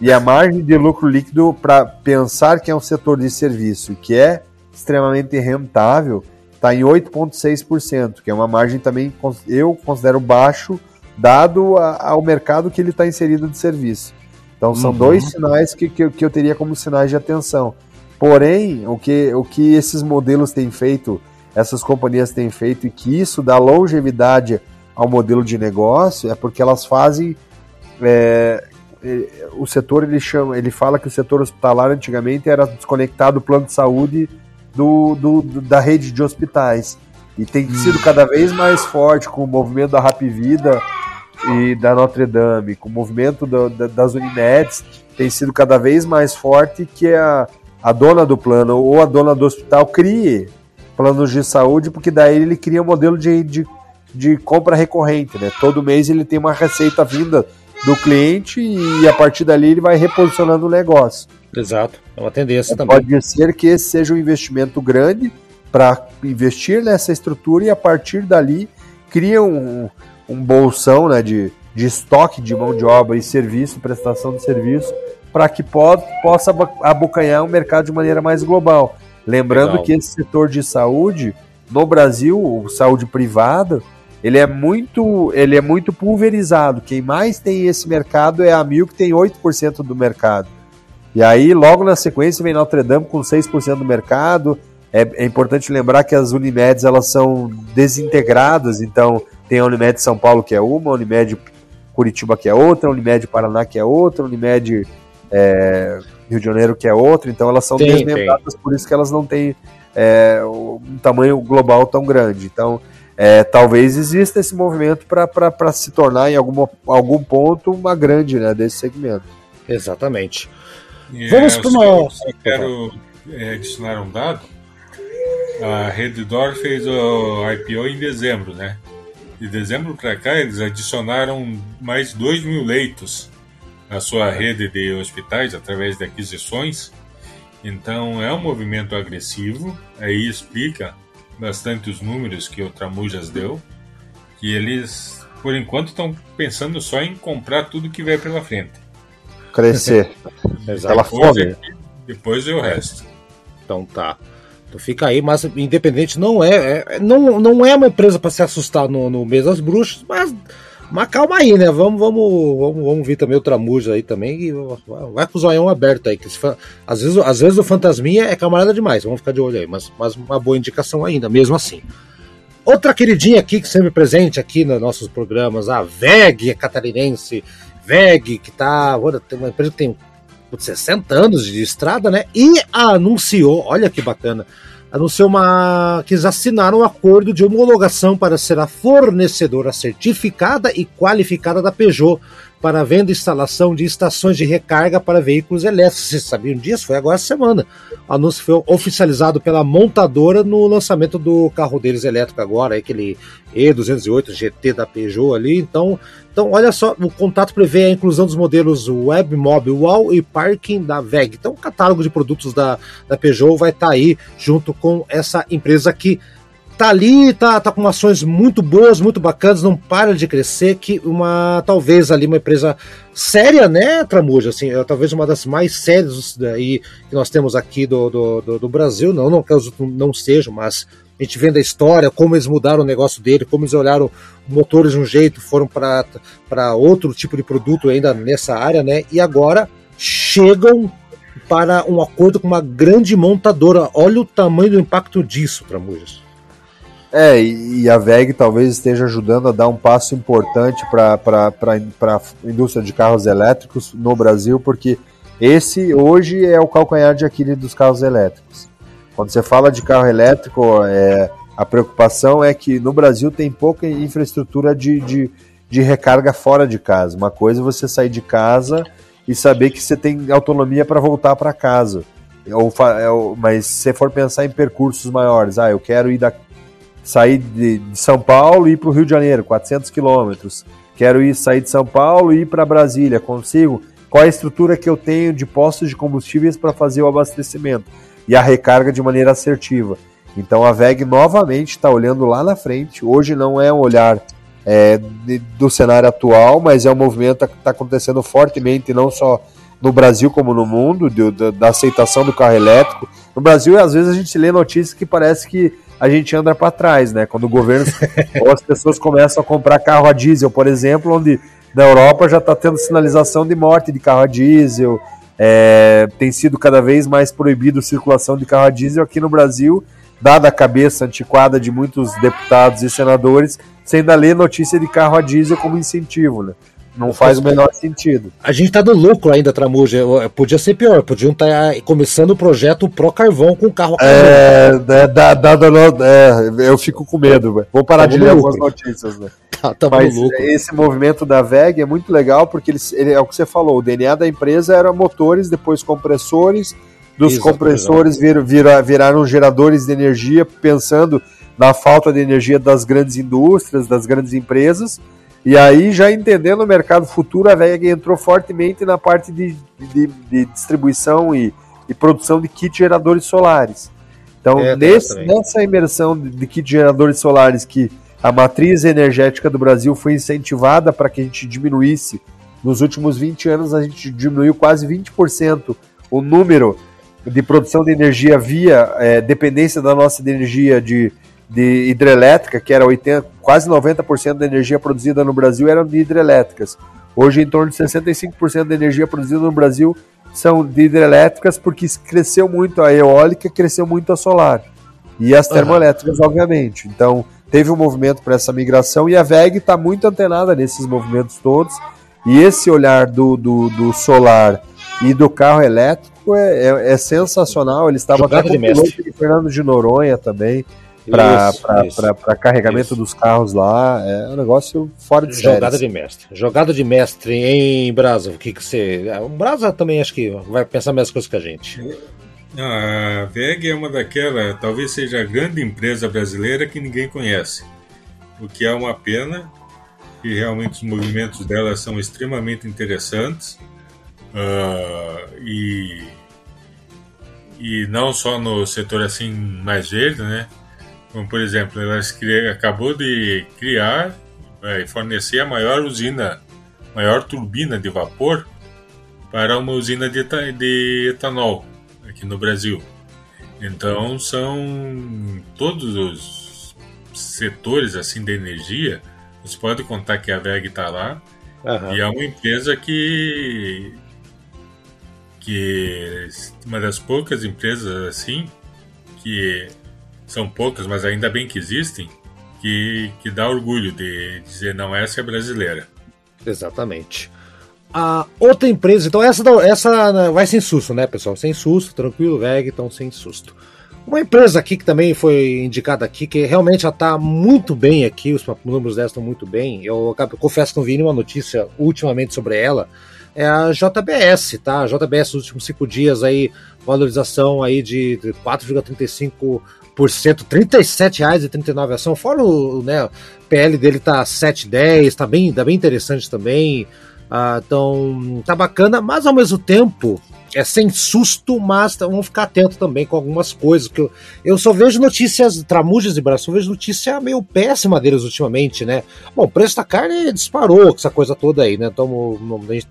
E a margem de lucro líquido, para pensar que é um setor de serviço que é extremamente rentável, está em 8,6%, que é uma margem também eu considero baixo, dado a, ao mercado que ele está inserido de serviço. Então são uhum. dois sinais que, que, que eu teria como sinais de atenção. Porém, o que, o que esses modelos têm feito, essas companhias têm feito, e que isso dá longevidade ao modelo de negócio, é porque elas fazem. É, é, o setor ele chama, ele fala que o setor hospitalar antigamente era desconectado do plano de saúde do, do, do da rede de hospitais e tem sido cada vez mais forte com o movimento da Rap Vida e da Notre Dame, com o movimento da, das Unimeds, tem sido cada vez mais forte que a, a dona do plano ou a dona do hospital crie planos de saúde, porque daí ele cria um modelo de, de, de compra recorrente, né? Todo mês ele tem uma receita vinda do cliente e a partir dali ele vai reposicionando o negócio.
Exato, é uma tendência também.
Pode ser que esse seja um investimento grande para investir nessa estrutura e a partir dali cria um, um bolsão né, de, de estoque de mão de obra e serviço, prestação de serviço para que pode, possa abocanhar o mercado de maneira mais global. Lembrando Legal. que esse setor de saúde, no Brasil, o saúde privada, ele é muito, ele é muito pulverizado. Quem mais tem esse mercado é a Mil, que tem 8% do mercado. E aí, logo na sequência, vem Notre Dame com 6% do mercado. É, é, importante lembrar que as Unimeds elas são desintegradas, então tem a Unimed São Paulo que é uma, a Unimed Curitiba que é outra, a Unimed Paraná que é outra, a Unimed é, Rio de Janeiro, que é outro, então elas são tem, desmembradas, tem. por isso que elas não têm é, um tamanho global tão grande. Então, é, talvez exista esse movimento para se tornar em algum, algum ponto uma grande né, desse segmento.
Exatamente.
É, Vamos para uma. Eu quero é, adicionar um dado. A Reddor fez o IPO em dezembro, né? De dezembro para cá, eles adicionaram mais 2 mil leitos a sua rede de hospitais através de aquisições. Então é um movimento agressivo, aí explica bastante os números que o Tramujas deu, que eles, por enquanto, estão pensando só em comprar tudo que vier pela frente.
Crescer.
Pela fome.
Depois é o resto.
Então tá. Então fica aí, mas independente não é, é não, não é uma empresa para se assustar no, no mês das bruxas, mas, mas calma aí, né? Vamos, vamos, vamos, vamos ver também o Tramuja aí também e vai com o zoião aberto aí, que se, às, vezes, às vezes o Fantasminha é camarada demais, vamos ficar de olho aí, mas, mas uma boa indicação ainda, mesmo assim. Outra queridinha aqui, que sempre presente aqui nos nossos programas, a VEG catarinense, VEG, que tá. Tem uma empresa que tem 60 anos de estrada, né? E anunciou, olha que bacana, anunciou uma que eles assinaram um acordo de homologação para ser a fornecedora certificada e qualificada da Peugeot para venda e instalação de estações de recarga para veículos elétricos. Vocês sabiam disso? Foi agora semana. O anúncio foi oficializado pela montadora no lançamento do carro deles elétrico agora, aquele E208 GT da Peugeot ali. Então, então olha só, o contato prevê a inclusão dos modelos Web Mobile Wall e Parking da VEG. Então, o catálogo de produtos da, da Peugeot vai estar tá aí junto com essa empresa que tá ali, tá, tá com ações muito boas, muito bacanas, não para de crescer, que uma talvez ali uma empresa séria, né, Tramuja, assim, é, talvez uma das mais sérias daí que nós temos aqui do, do, do, do Brasil, não, não que os não sejam, mas a gente vendo a história, como eles mudaram o negócio dele, como eles olharam motores de um jeito, foram para outro tipo de produto ainda nessa área, né, e agora chegam para um acordo com uma grande montadora. Olha o tamanho do impacto disso, Tramujas.
É, e a VEG talvez esteja ajudando a dar um passo importante para a indústria de carros elétricos no Brasil, porque esse hoje é o calcanhar de Aquiles dos carros elétricos. Quando você fala de carro elétrico, é, a preocupação é que no Brasil tem pouca infraestrutura de, de, de recarga fora de casa. Uma coisa é você sair de casa e saber que você tem autonomia para voltar para casa. Ou, é, mas se for pensar em percursos maiores, ah, eu quero ir da, sair de, de São Paulo e ir para o Rio de Janeiro, 400 quilômetros. Quero ir sair de São Paulo e ir para Brasília, consigo? Qual a estrutura que eu tenho de postos de combustíveis para fazer o abastecimento e a recarga de maneira assertiva? Então a VEG novamente está olhando lá na frente. Hoje não é um olhar é, de, do cenário atual, mas é um movimento que está acontecendo fortemente, não só no Brasil como no mundo, de, de, da aceitação do carro elétrico. No Brasil, às vezes a gente lê notícias que parece que a gente anda para trás, né? Quando o governo ou as pessoas começam a comprar carro a diesel, por exemplo, onde na Europa já está tendo sinalização de morte de carro a diesel, é, tem sido cada vez mais proibido a circulação de carro a diesel aqui no Brasil, dada a cabeça antiquada de muitos deputados e senadores, sem ainda ler notícia de carro a diesel como incentivo, né? Não faz o menor sentido.
A gente tá no lucro ainda, Tramuja. Podia ser pior. Podiam estar tá começando o projeto Pro Carvão com carro a
é, é, dá, dá, dá, é, eu fico com medo. Véio. Vou parar de ler algumas notícias. Né? Tá, tá Mas esse movimento da VEG é muito legal porque eles, ele, é o que você falou. O DNA da empresa era motores, depois compressores. Dos compressores vir, vir, viraram geradores de energia, pensando na falta de energia das grandes indústrias, das grandes empresas e aí, já entendendo o mercado futuro, a VEG entrou fortemente na parte de, de, de distribuição e, e, produção de kits geradores solares. Então, é, nesse, nessa imersão de, de kits geradores solares que a matriz energética do Brasil foi incentivada para que a gente diminuísse, nos últimos 20 anos a gente diminuiu quase 20% o número de produção de energia via é, dependência da nossa energia de de hidrelétrica, que era 80, quase 90% da energia produzida no Brasil eram de hidrelétricas. Hoje, em torno de 65% da energia produzida no Brasil são de hidrelétricas, porque cresceu muito a eólica, cresceu muito a solar. E as termoelétricas, uhum. obviamente. Então, teve um movimento para essa migração e a VEG está muito antenada nesses movimentos todos. E esse olhar do, do, do solar e do carro elétrico é, é, é sensacional. Ele estava até com o Fernando de Noronha também para carregamento isso. dos carros lá. É um negócio fora de
Jogada séries. de mestre. Jogada de mestre em Brasa. O que, que você. O Brasa também acho que vai pensar a mesma coisa que a gente.
A VEG é uma daquela, talvez seja a grande empresa brasileira que ninguém conhece. O que é uma pena, e realmente os movimentos dela são extremamente interessantes. Uh, e, e não só no setor assim mais verde, né? Como, por exemplo, ela acabou de criar e fornecer a maior usina, maior turbina de vapor para uma usina de, de etanol aqui no Brasil. Então são todos os setores assim da energia. Você pode contar que a VEG está lá uhum. e é uma empresa que que uma das poucas empresas assim que são poucas, mas ainda bem que existem, que, que dá orgulho de dizer não essa é brasileira.
Exatamente. A outra empresa, então essa, essa né, vai sem susto, né, pessoal? Sem susto, tranquilo, VEG, então sem susto. Uma empresa aqui que também foi indicada aqui, que realmente já está muito bem aqui, os números dela estão muito bem. Eu, eu confesso que não vi nenhuma notícia ultimamente sobre ela. É a JBS, tá? A JBS nos últimos cinco dias aí, valorização aí de 4,35%, R$ 37,39 a ação. Fora o né, PL dele tá 7,10, tá bem, tá bem interessante também. Ah, então, tá bacana, mas ao mesmo tempo é sem susto, mas vamos ficar atento também com algumas coisas. que Eu, eu só vejo notícias tramujas e braço, eu vejo notícia meio péssima deles ultimamente, né? Bom, o preço da carne disparou essa coisa toda aí, né? Então,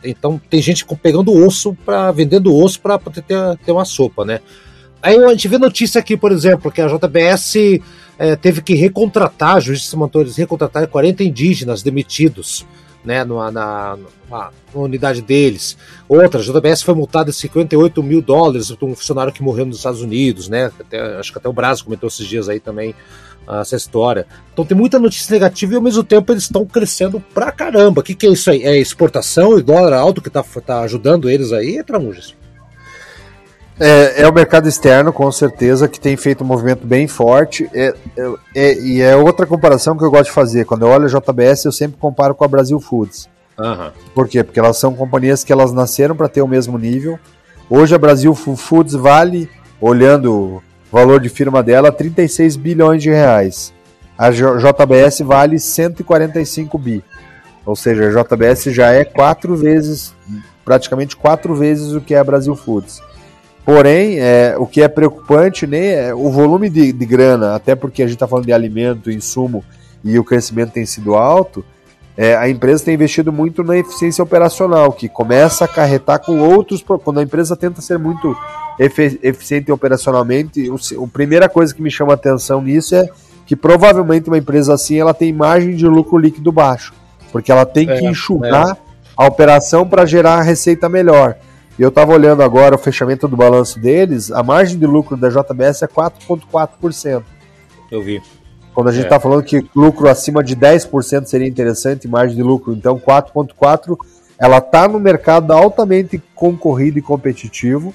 então tem gente pegando osso para vendendo osso para poder ter, ter uma sopa, né? Aí a gente vê notícia aqui, por exemplo, que a JBS é, teve que recontratar, mandou eles recontratar 40 indígenas demitidos né, numa, na, numa, unidade deles. Outra, a JBS foi multada em 58 mil dólares por um funcionário que morreu nos Estados Unidos, né? Até, acho que até o Brasil comentou esses dias aí também uh, essa história. Então tem muita notícia negativa e ao mesmo tempo eles estão crescendo pra caramba. O que, que é isso aí? É exportação e dólar alto que tá, tá ajudando eles aí, Tramujas?
É, é, o mercado externo, com certeza, que tem feito um movimento bem forte. É, é, é, e é outra comparação que eu gosto de fazer. Quando eu olho a JBS, eu sempre comparo com a Brasil Foods. Uhum. Por quê? Porque elas são companhias que elas nasceram para ter o mesmo nível. Hoje a Brasil Foods vale, olhando o valor de firma dela, 36 bilhões de reais. A JBS vale 145 bi. Ou seja, a JBS já é quatro vezes, praticamente quatro vezes o que é a Brasil Foods. Porém, é, o que é preocupante né, é o volume de, de grana, até porque a gente está falando de alimento, insumo e o crescimento tem sido alto. É, a empresa tem investido muito na eficiência operacional, que começa a acarretar com outros. Quando a empresa tenta ser muito eficiente operacionalmente, a primeira coisa que me chama a atenção nisso é que provavelmente uma empresa assim ela tem margem de lucro líquido baixo, porque ela tem que é, enxugar é. a operação para gerar receita melhor. E eu estava olhando agora o fechamento do balanço deles, a margem de lucro da JBS é 4,4%.
Eu vi.
Quando a gente está é. falando que lucro acima de 10% seria interessante, margem de lucro, então 4,4%, ela está no mercado altamente concorrido e competitivo.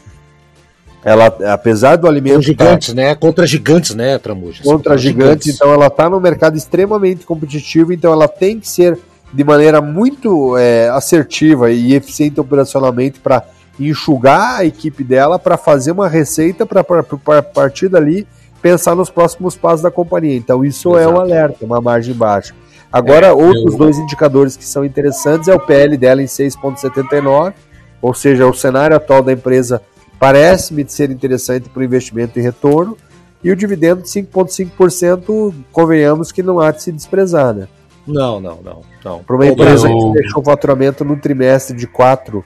Ela, apesar do alimento. Com
gigantes, tá... né? Contra gigantes, né, Tramujas?
Contra gigantes, gigantes, então ela está no mercado extremamente competitivo, então ela tem que ser de maneira muito é, assertiva e eficiente operacionalmente para enxugar a equipe dela para fazer uma receita para a partir dali pensar nos próximos passos da companhia. Então isso Exato. é um alerta, uma margem baixa. Agora, é, outros eu... dois indicadores que são interessantes é o PL dela em 6,79, ou seja, o cenário atual da empresa parece-me ser interessante para o investimento e retorno, e o dividendo de 5,5%, convenhamos que não há de se desprezar, né?
Não, não, não. não.
Para uma empresa eu... que deixou o faturamento no trimestre de 4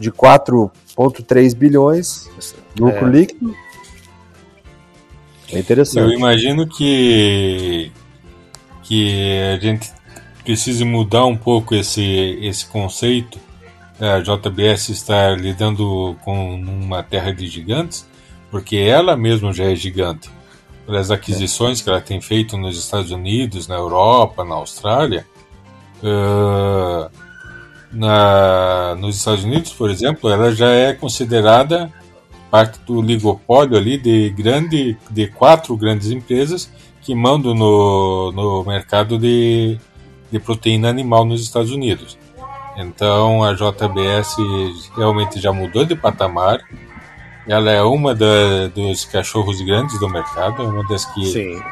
de 4,3 bilhões, lucro é. líquido. É interessante.
Eu imagino que, que a gente precise mudar um pouco esse, esse conceito. A JBS está lidando com uma terra de gigantes, porque ela mesma já é gigante. Pelas aquisições é. que ela tem feito nos Estados Unidos, na Europa, na Austrália, uh, na, nos Estados Unidos, por exemplo, ela já é considerada parte do ligopólio ali de grande de quatro grandes empresas que mandam no, no mercado de, de proteína animal nos Estados Unidos. Então a JBS realmente já mudou de patamar. Ela é uma da, dos cachorros grandes do mercado, uma das que Sim.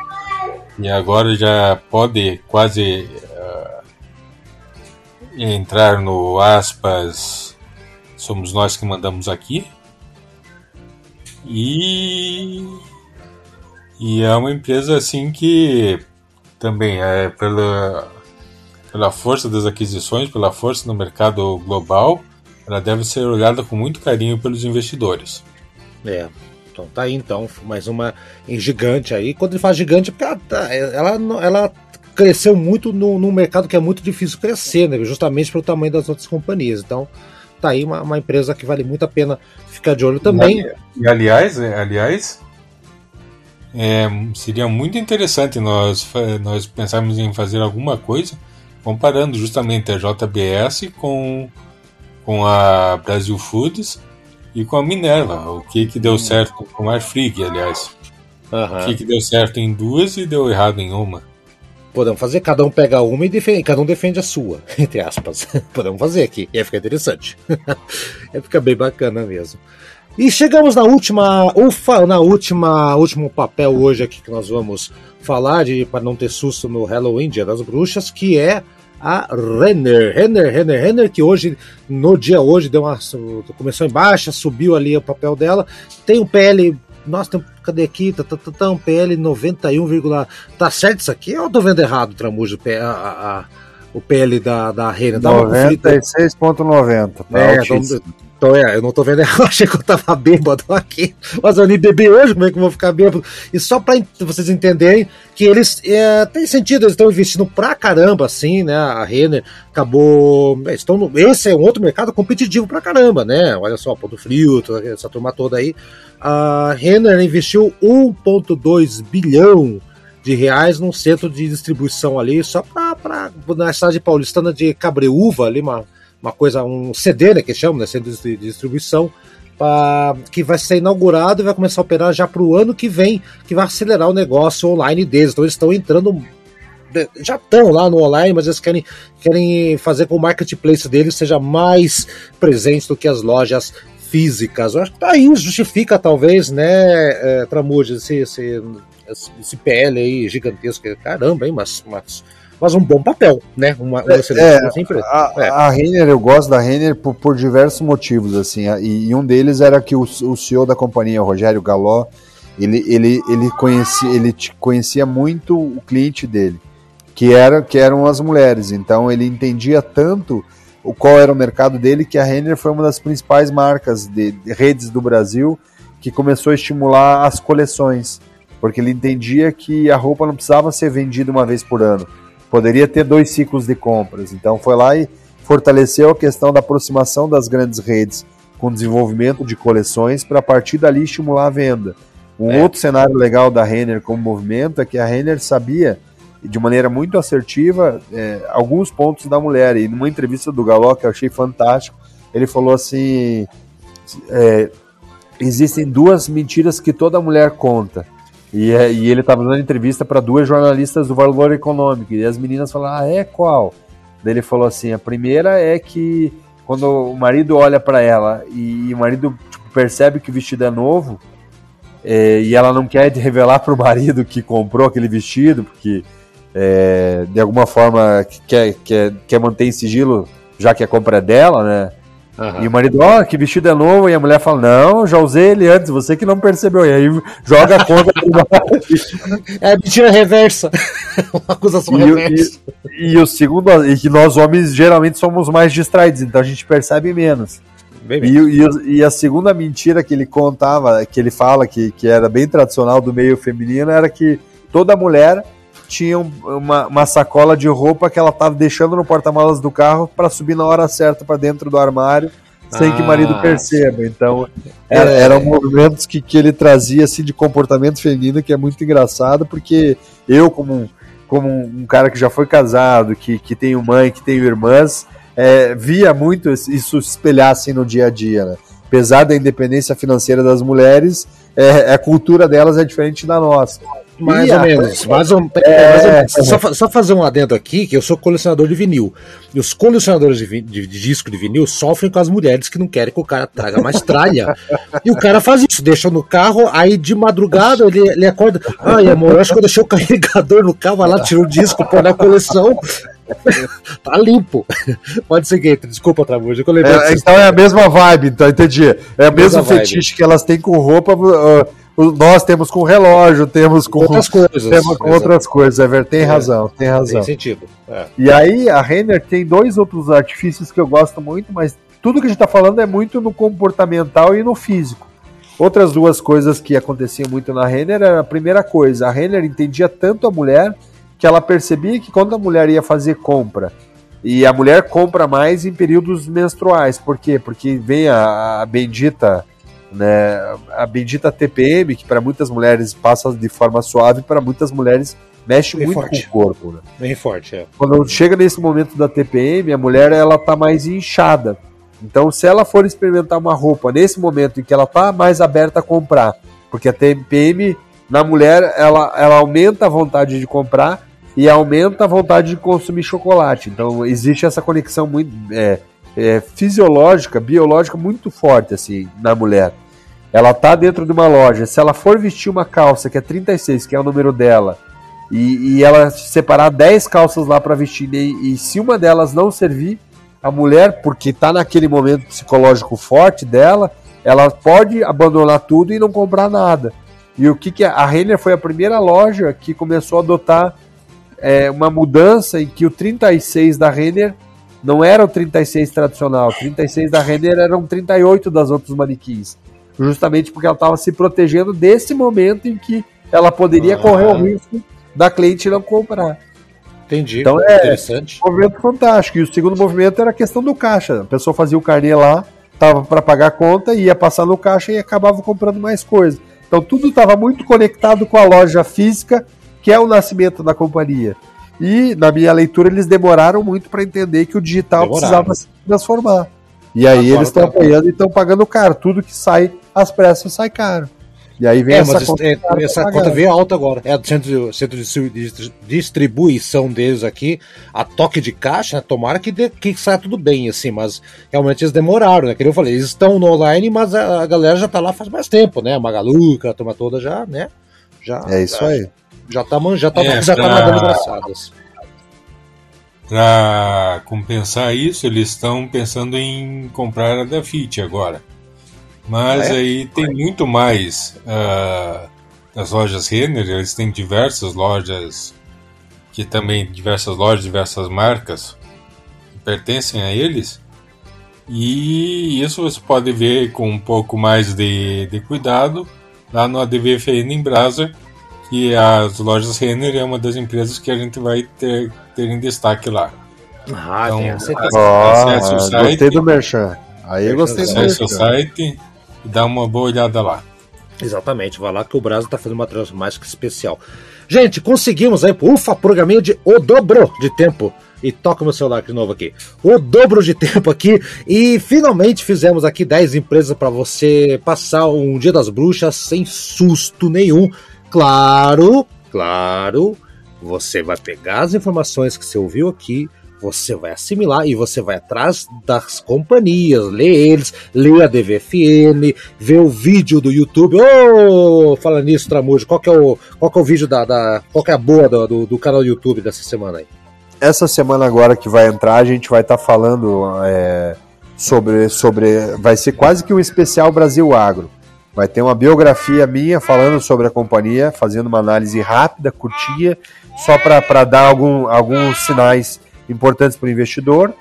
e agora já pode quase entrar no aspas, somos nós que mandamos aqui. E, e é uma empresa assim que também é pela, pela força das aquisições, pela força no mercado global, ela deve ser olhada com muito carinho pelos investidores.
É, Então tá aí então, mais uma gigante aí. Quando ele fala gigante, porque ela, tá, ela, ela cresceu muito no, num mercado que é muito difícil crescer, né? Justamente pelo tamanho das outras companhias. Então, tá aí uma, uma empresa que vale muito a pena ficar de olho também.
E, aliás, é, aliás, é, seria muito interessante nós, nós pensarmos em fazer alguma coisa comparando justamente a JBS com, com a Brasil Foods e com a Minerva. O que, que deu hum. certo com a Airfrig, aliás. Uhum. O que, que deu certo em duas e deu errado em uma.
Podemos fazer, cada um pega uma e defende, cada um defende a sua, entre aspas. Podemos fazer aqui, e aí fica interessante. aí fica bem bacana mesmo. E chegamos na última, ufa, na última, último papel hoje aqui que nós vamos falar de para não ter susto no Halloween, Dia das Bruxas, que é a Renner, Renner, Renner, Renner, que hoje, no dia hoje, deu uma, começou em baixa, subiu ali o papel dela, tem um PL, nossa, tem, cadê aqui, tá, tá, tá, tá um PL 91, tá certo isso aqui? Ou eu tô vendo errado, Tramujo, a, a, a, o PL da, da Renner?
96,90, tá é,
então é, eu não tô vendo, eu achei que eu tava bêbado aqui, mas eu nem bebi hoje, como é que eu vou ficar bêbado? E só pra vocês entenderem que eles, é, tem sentido, eles estão investindo pra caramba, assim, né, a Renner acabou, é, estão no, esse é um outro mercado competitivo pra caramba, né, olha só, Ponto Frio, essa turma toda aí, a Renner investiu 1.2 bilhão de reais num centro de distribuição ali, só pra, pra na cidade paulistana de Cabreúva, ali, uma uma coisa, um CD, né, que chama, né, centro de distribuição, pra, que vai ser inaugurado e vai começar a operar já para o ano que vem, que vai acelerar o negócio online deles. Então eles estão entrando já estão lá no online, mas eles querem, querem fazer com que o marketplace deles seja mais presente do que as lojas físicas. Eu acho que tá aí justifica, talvez, né, é, esse, esse, esse PL aí gigantesco. Caramba, hein, mas, mas mas um bom papel, né? Uma, uma
excelente é, a, é. a Renner, eu gosto da Renner por, por diversos motivos, assim, e, e, um deles era que o, o CEO da companhia, o Rogério Galó, ele, ele, ele, conhecia, ele conhecia muito o cliente dele, que, era, que eram as mulheres, então ele entendia tanto o qual era o mercado dele, que a Renner foi uma das principais marcas de, de redes do Brasil que começou a estimular as coleções, porque ele entendia que a roupa não precisava ser vendida uma vez por ano poderia ter dois ciclos de compras. Então foi lá e fortaleceu a questão da aproximação das grandes redes com desenvolvimento de coleções para a partir dali estimular a venda. Um é. outro cenário legal da Renner como movimento é que a Renner sabia de maneira muito assertiva é, alguns pontos da mulher. E numa entrevista do Galó que eu achei fantástico, ele falou assim: é, existem duas mentiras que toda mulher conta e, é, e ele estava dando entrevista para duas jornalistas do Valor Econômico. E as meninas falaram: Ah, é qual? Daí ele falou assim: A primeira é que quando o marido olha para ela e, o marido tipo, percebe que o vestido é novo é, e ela não quer revelar para o marido que comprou aquele vestido, porque é, de alguma forma quer, quer, quer manter em sigilo, já que a compra é dela, né? Uhum. E o marido, ó, oh, que vestido é novo, e a mulher fala, não, já usei ele antes, você que não percebeu. E aí joga a conta
É mentira reversa. Uma acusação
e, reversa. E, e, o segundo, e que nós homens geralmente somos mais distraídos, então a gente percebe menos. Bem bem. E, e, a segunda mentira que ele contava, que ele fala que, que era bem tradicional do meio feminino, era que toda mulher tinha uma, uma sacola de roupa que ela estava deixando no porta-malas do carro para subir na hora certa para dentro do armário sem ah, que o marido ah, perceba. Então, era, é. eram movimentos que, que ele trazia assim, de comportamento feminino que é muito engraçado, porque eu, como, como um cara que já foi casado, que, que tenho mãe, que tenho irmãs, é, via muito isso se espelhar assim, no dia a dia. Né? Apesar da independência financeira das mulheres, é, a cultura delas é diferente da nossa.
Mais ou menos. Mais ou, é, mais ou, só, só, fazer um adendo aqui, que eu sou colecionador de vinil. E os colecionadores de, de, de, disco de vinil sofrem com as mulheres que não querem que o cara traga mais tralha. e o cara faz isso, deixa no carro, aí de madrugada ele, ele acorda. Ai, amor, eu acho que eu deixei o carregador no carro, vai lá, tira o disco, põe na coleção. tá limpo. Pode ser que entre. Desculpa, Tramuja.
É, então é a mesma vibe, então entendi. É o mesmo fetiche que elas têm com roupa. Uh, nós temos com relógio, temos com outras coisas. Temos com outras coisas, Ever. Tem é, razão, tem razão. Tem
sentido.
É. E aí, a Renner tem dois outros artifícios que eu gosto muito, mas tudo que a gente está falando é muito no comportamental e no físico. Outras duas coisas que aconteciam muito na Renner era a primeira coisa, a Renner entendia tanto a mulher que ela percebia que quando a mulher ia fazer compra, e a mulher compra mais em períodos menstruais, por quê? Porque vem a, a bendita né, a bendita TPM, que para muitas mulheres passa de forma suave, para muitas mulheres mexe Bem muito forte. com o corpo. Né?
Bem forte, é.
Quando chega nesse momento da TPM, a mulher ela tá mais inchada. Então, se ela for experimentar uma roupa nesse momento em que ela tá mais aberta a comprar, porque a TPM na mulher ela, ela aumenta a vontade de comprar e aumenta a vontade de consumir chocolate. Então, existe essa conexão muito é, é, fisiológica, biológica muito forte assim na mulher. Ela tá dentro de uma loja, se ela for vestir uma calça que é 36, que é o número dela, e, e ela separar 10 calças lá para vestir, e, e se uma delas não servir, a mulher, porque está naquele momento psicológico forte dela, ela pode abandonar tudo e não comprar nada. E o que, que a Renner foi a primeira loja que começou a adotar é, uma mudança em que o 36 da Renner não era o 36 tradicional, o 36 da Renner eram 38 das outros manequins. Justamente porque ela estava se protegendo desse momento em que ela poderia ah. correr o risco da cliente não comprar.
Entendi.
Então é interessante. um movimento fantástico. E o segundo movimento era a questão do caixa. A pessoa fazia o carnê lá, tava para pagar a conta, ia passar no caixa e acabava comprando mais coisas. Então tudo estava muito conectado com a loja física, que é o nascimento da companhia. E na minha leitura eles demoraram muito para entender que o digital demoraram. precisava se transformar. E aí Agora eles estão tá apoiando e estão pagando caro. Tudo que sai às pressas sai caro. E aí vem
é,
essa,
conta, é, essa conta veio alta agora. É do centro, centro de distribuição deles aqui. A toque de caixa, tomara que, de, que saia tudo bem, assim, mas realmente eles demoraram, né? Que eu falei, eles estão no online, mas a, a, galera já tá lá faz mais tempo, né? A Magaluca, a turma toda já, né? Já,
é isso aí.
Já tá, já tá, é, já tá nadando braçadas.
Para compensar isso, eles estão pensando em comprar a da Fit agora. Mas ah, é? aí tem muito mais uh, das lojas Renner, eles têm diversas lojas que também diversas lojas, diversas marcas que pertencem a eles. E isso você pode ver com um pouco mais de, de cuidado lá no ADVFN em Brasa, que as lojas Renner é uma das empresas que a gente vai ter, ter em destaque lá.
Ah, então, tem acesse, acesse o site. Gostei do Merchan. Aí eu gostei do
Merchan. o site e dá uma boa olhada lá.
Exatamente, vai lá que o Brasil tá fazendo uma trança mais que especial. Gente, conseguimos aí, ufa, programinha de o dobro de tempo. E toca meu celular de novo aqui. O dobro de tempo aqui. E finalmente fizemos aqui 10 empresas para você passar um Dia das Bruxas sem susto nenhum. Claro, claro, você vai pegar as informações que você ouviu aqui, você vai assimilar e você vai atrás das companhias, lê eles, lê a DVFN, vê o vídeo do YouTube. Ô, oh, fala nisso, Tramujo, qual que é o, qual que é o vídeo da, da qual que é a boa do, do, do, canal do YouTube dessa semana aí?
Essa semana agora que vai entrar, a gente vai estar tá falando é, sobre, sobre, vai ser quase que um especial Brasil Agro. Vai ter uma biografia minha falando sobre a companhia, fazendo uma análise rápida, curtinha, só para dar algum, alguns sinais importantes para o investidor.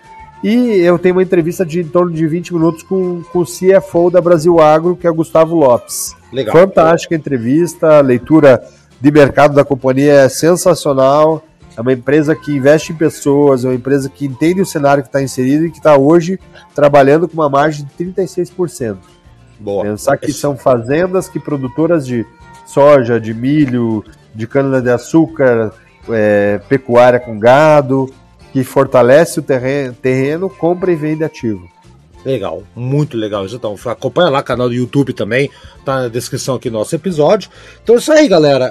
E eu tenho uma entrevista de em torno de 20 minutos com, com o CFO da Brasil Agro, que é o Gustavo Lopes. Legal. Fantástica entrevista, leitura de mercado da companhia é sensacional. É uma empresa que investe em pessoas, é uma empresa que entende o cenário que está inserido e que está hoje trabalhando com uma margem de 36%. Boa. Pensar que são fazendas que produtoras de soja, de milho, de cana-de-açúcar, é, pecuária com gado, que fortalece o terreno, terreno, compra e vende ativo.
Legal, muito legal isso. Então, acompanha lá o canal do YouTube também, tá na descrição aqui do nosso episódio. Então é isso aí, galera.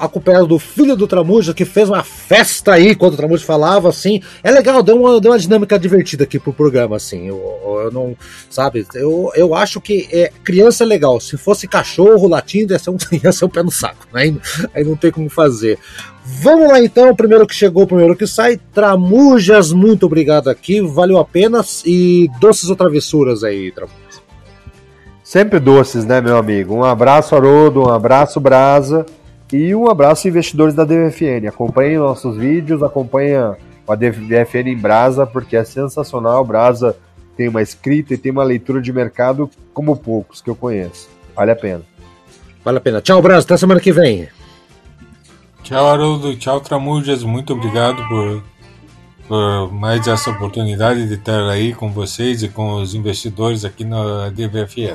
Acompanhado do filho do Tramujo, que fez uma festa aí enquanto o Tramujo falava, assim. É legal, deu uma, deu uma dinâmica divertida aqui pro programa, assim. Eu, eu não, sabe, eu, eu acho que é, criança é legal. Se fosse cachorro latindo, ia ser um, ia ser um pé no saco. Né? Aí, aí não tem como fazer. Vamos lá então, o primeiro que chegou, o primeiro que sai. Tramujas, muito obrigado aqui, valeu a pena. E doces ou travessuras aí, Tramujas?
Sempre doces, né, meu amigo? Um abraço, Haroldo, um abraço, Brasa. E um abraço, investidores da DVFN. Acompanhem nossos vídeos, acompanhem a DVFN em Brasa, porque é sensacional. Brasa tem uma escrita e tem uma leitura de mercado como poucos que eu conheço. Vale a pena.
Vale a pena. Tchau, Brasil. Até semana que vem.
Tchau, Haroldo. Tchau, Tramujas. Muito obrigado por, por mais essa oportunidade de estar aí com vocês e com os investidores aqui na DVFN.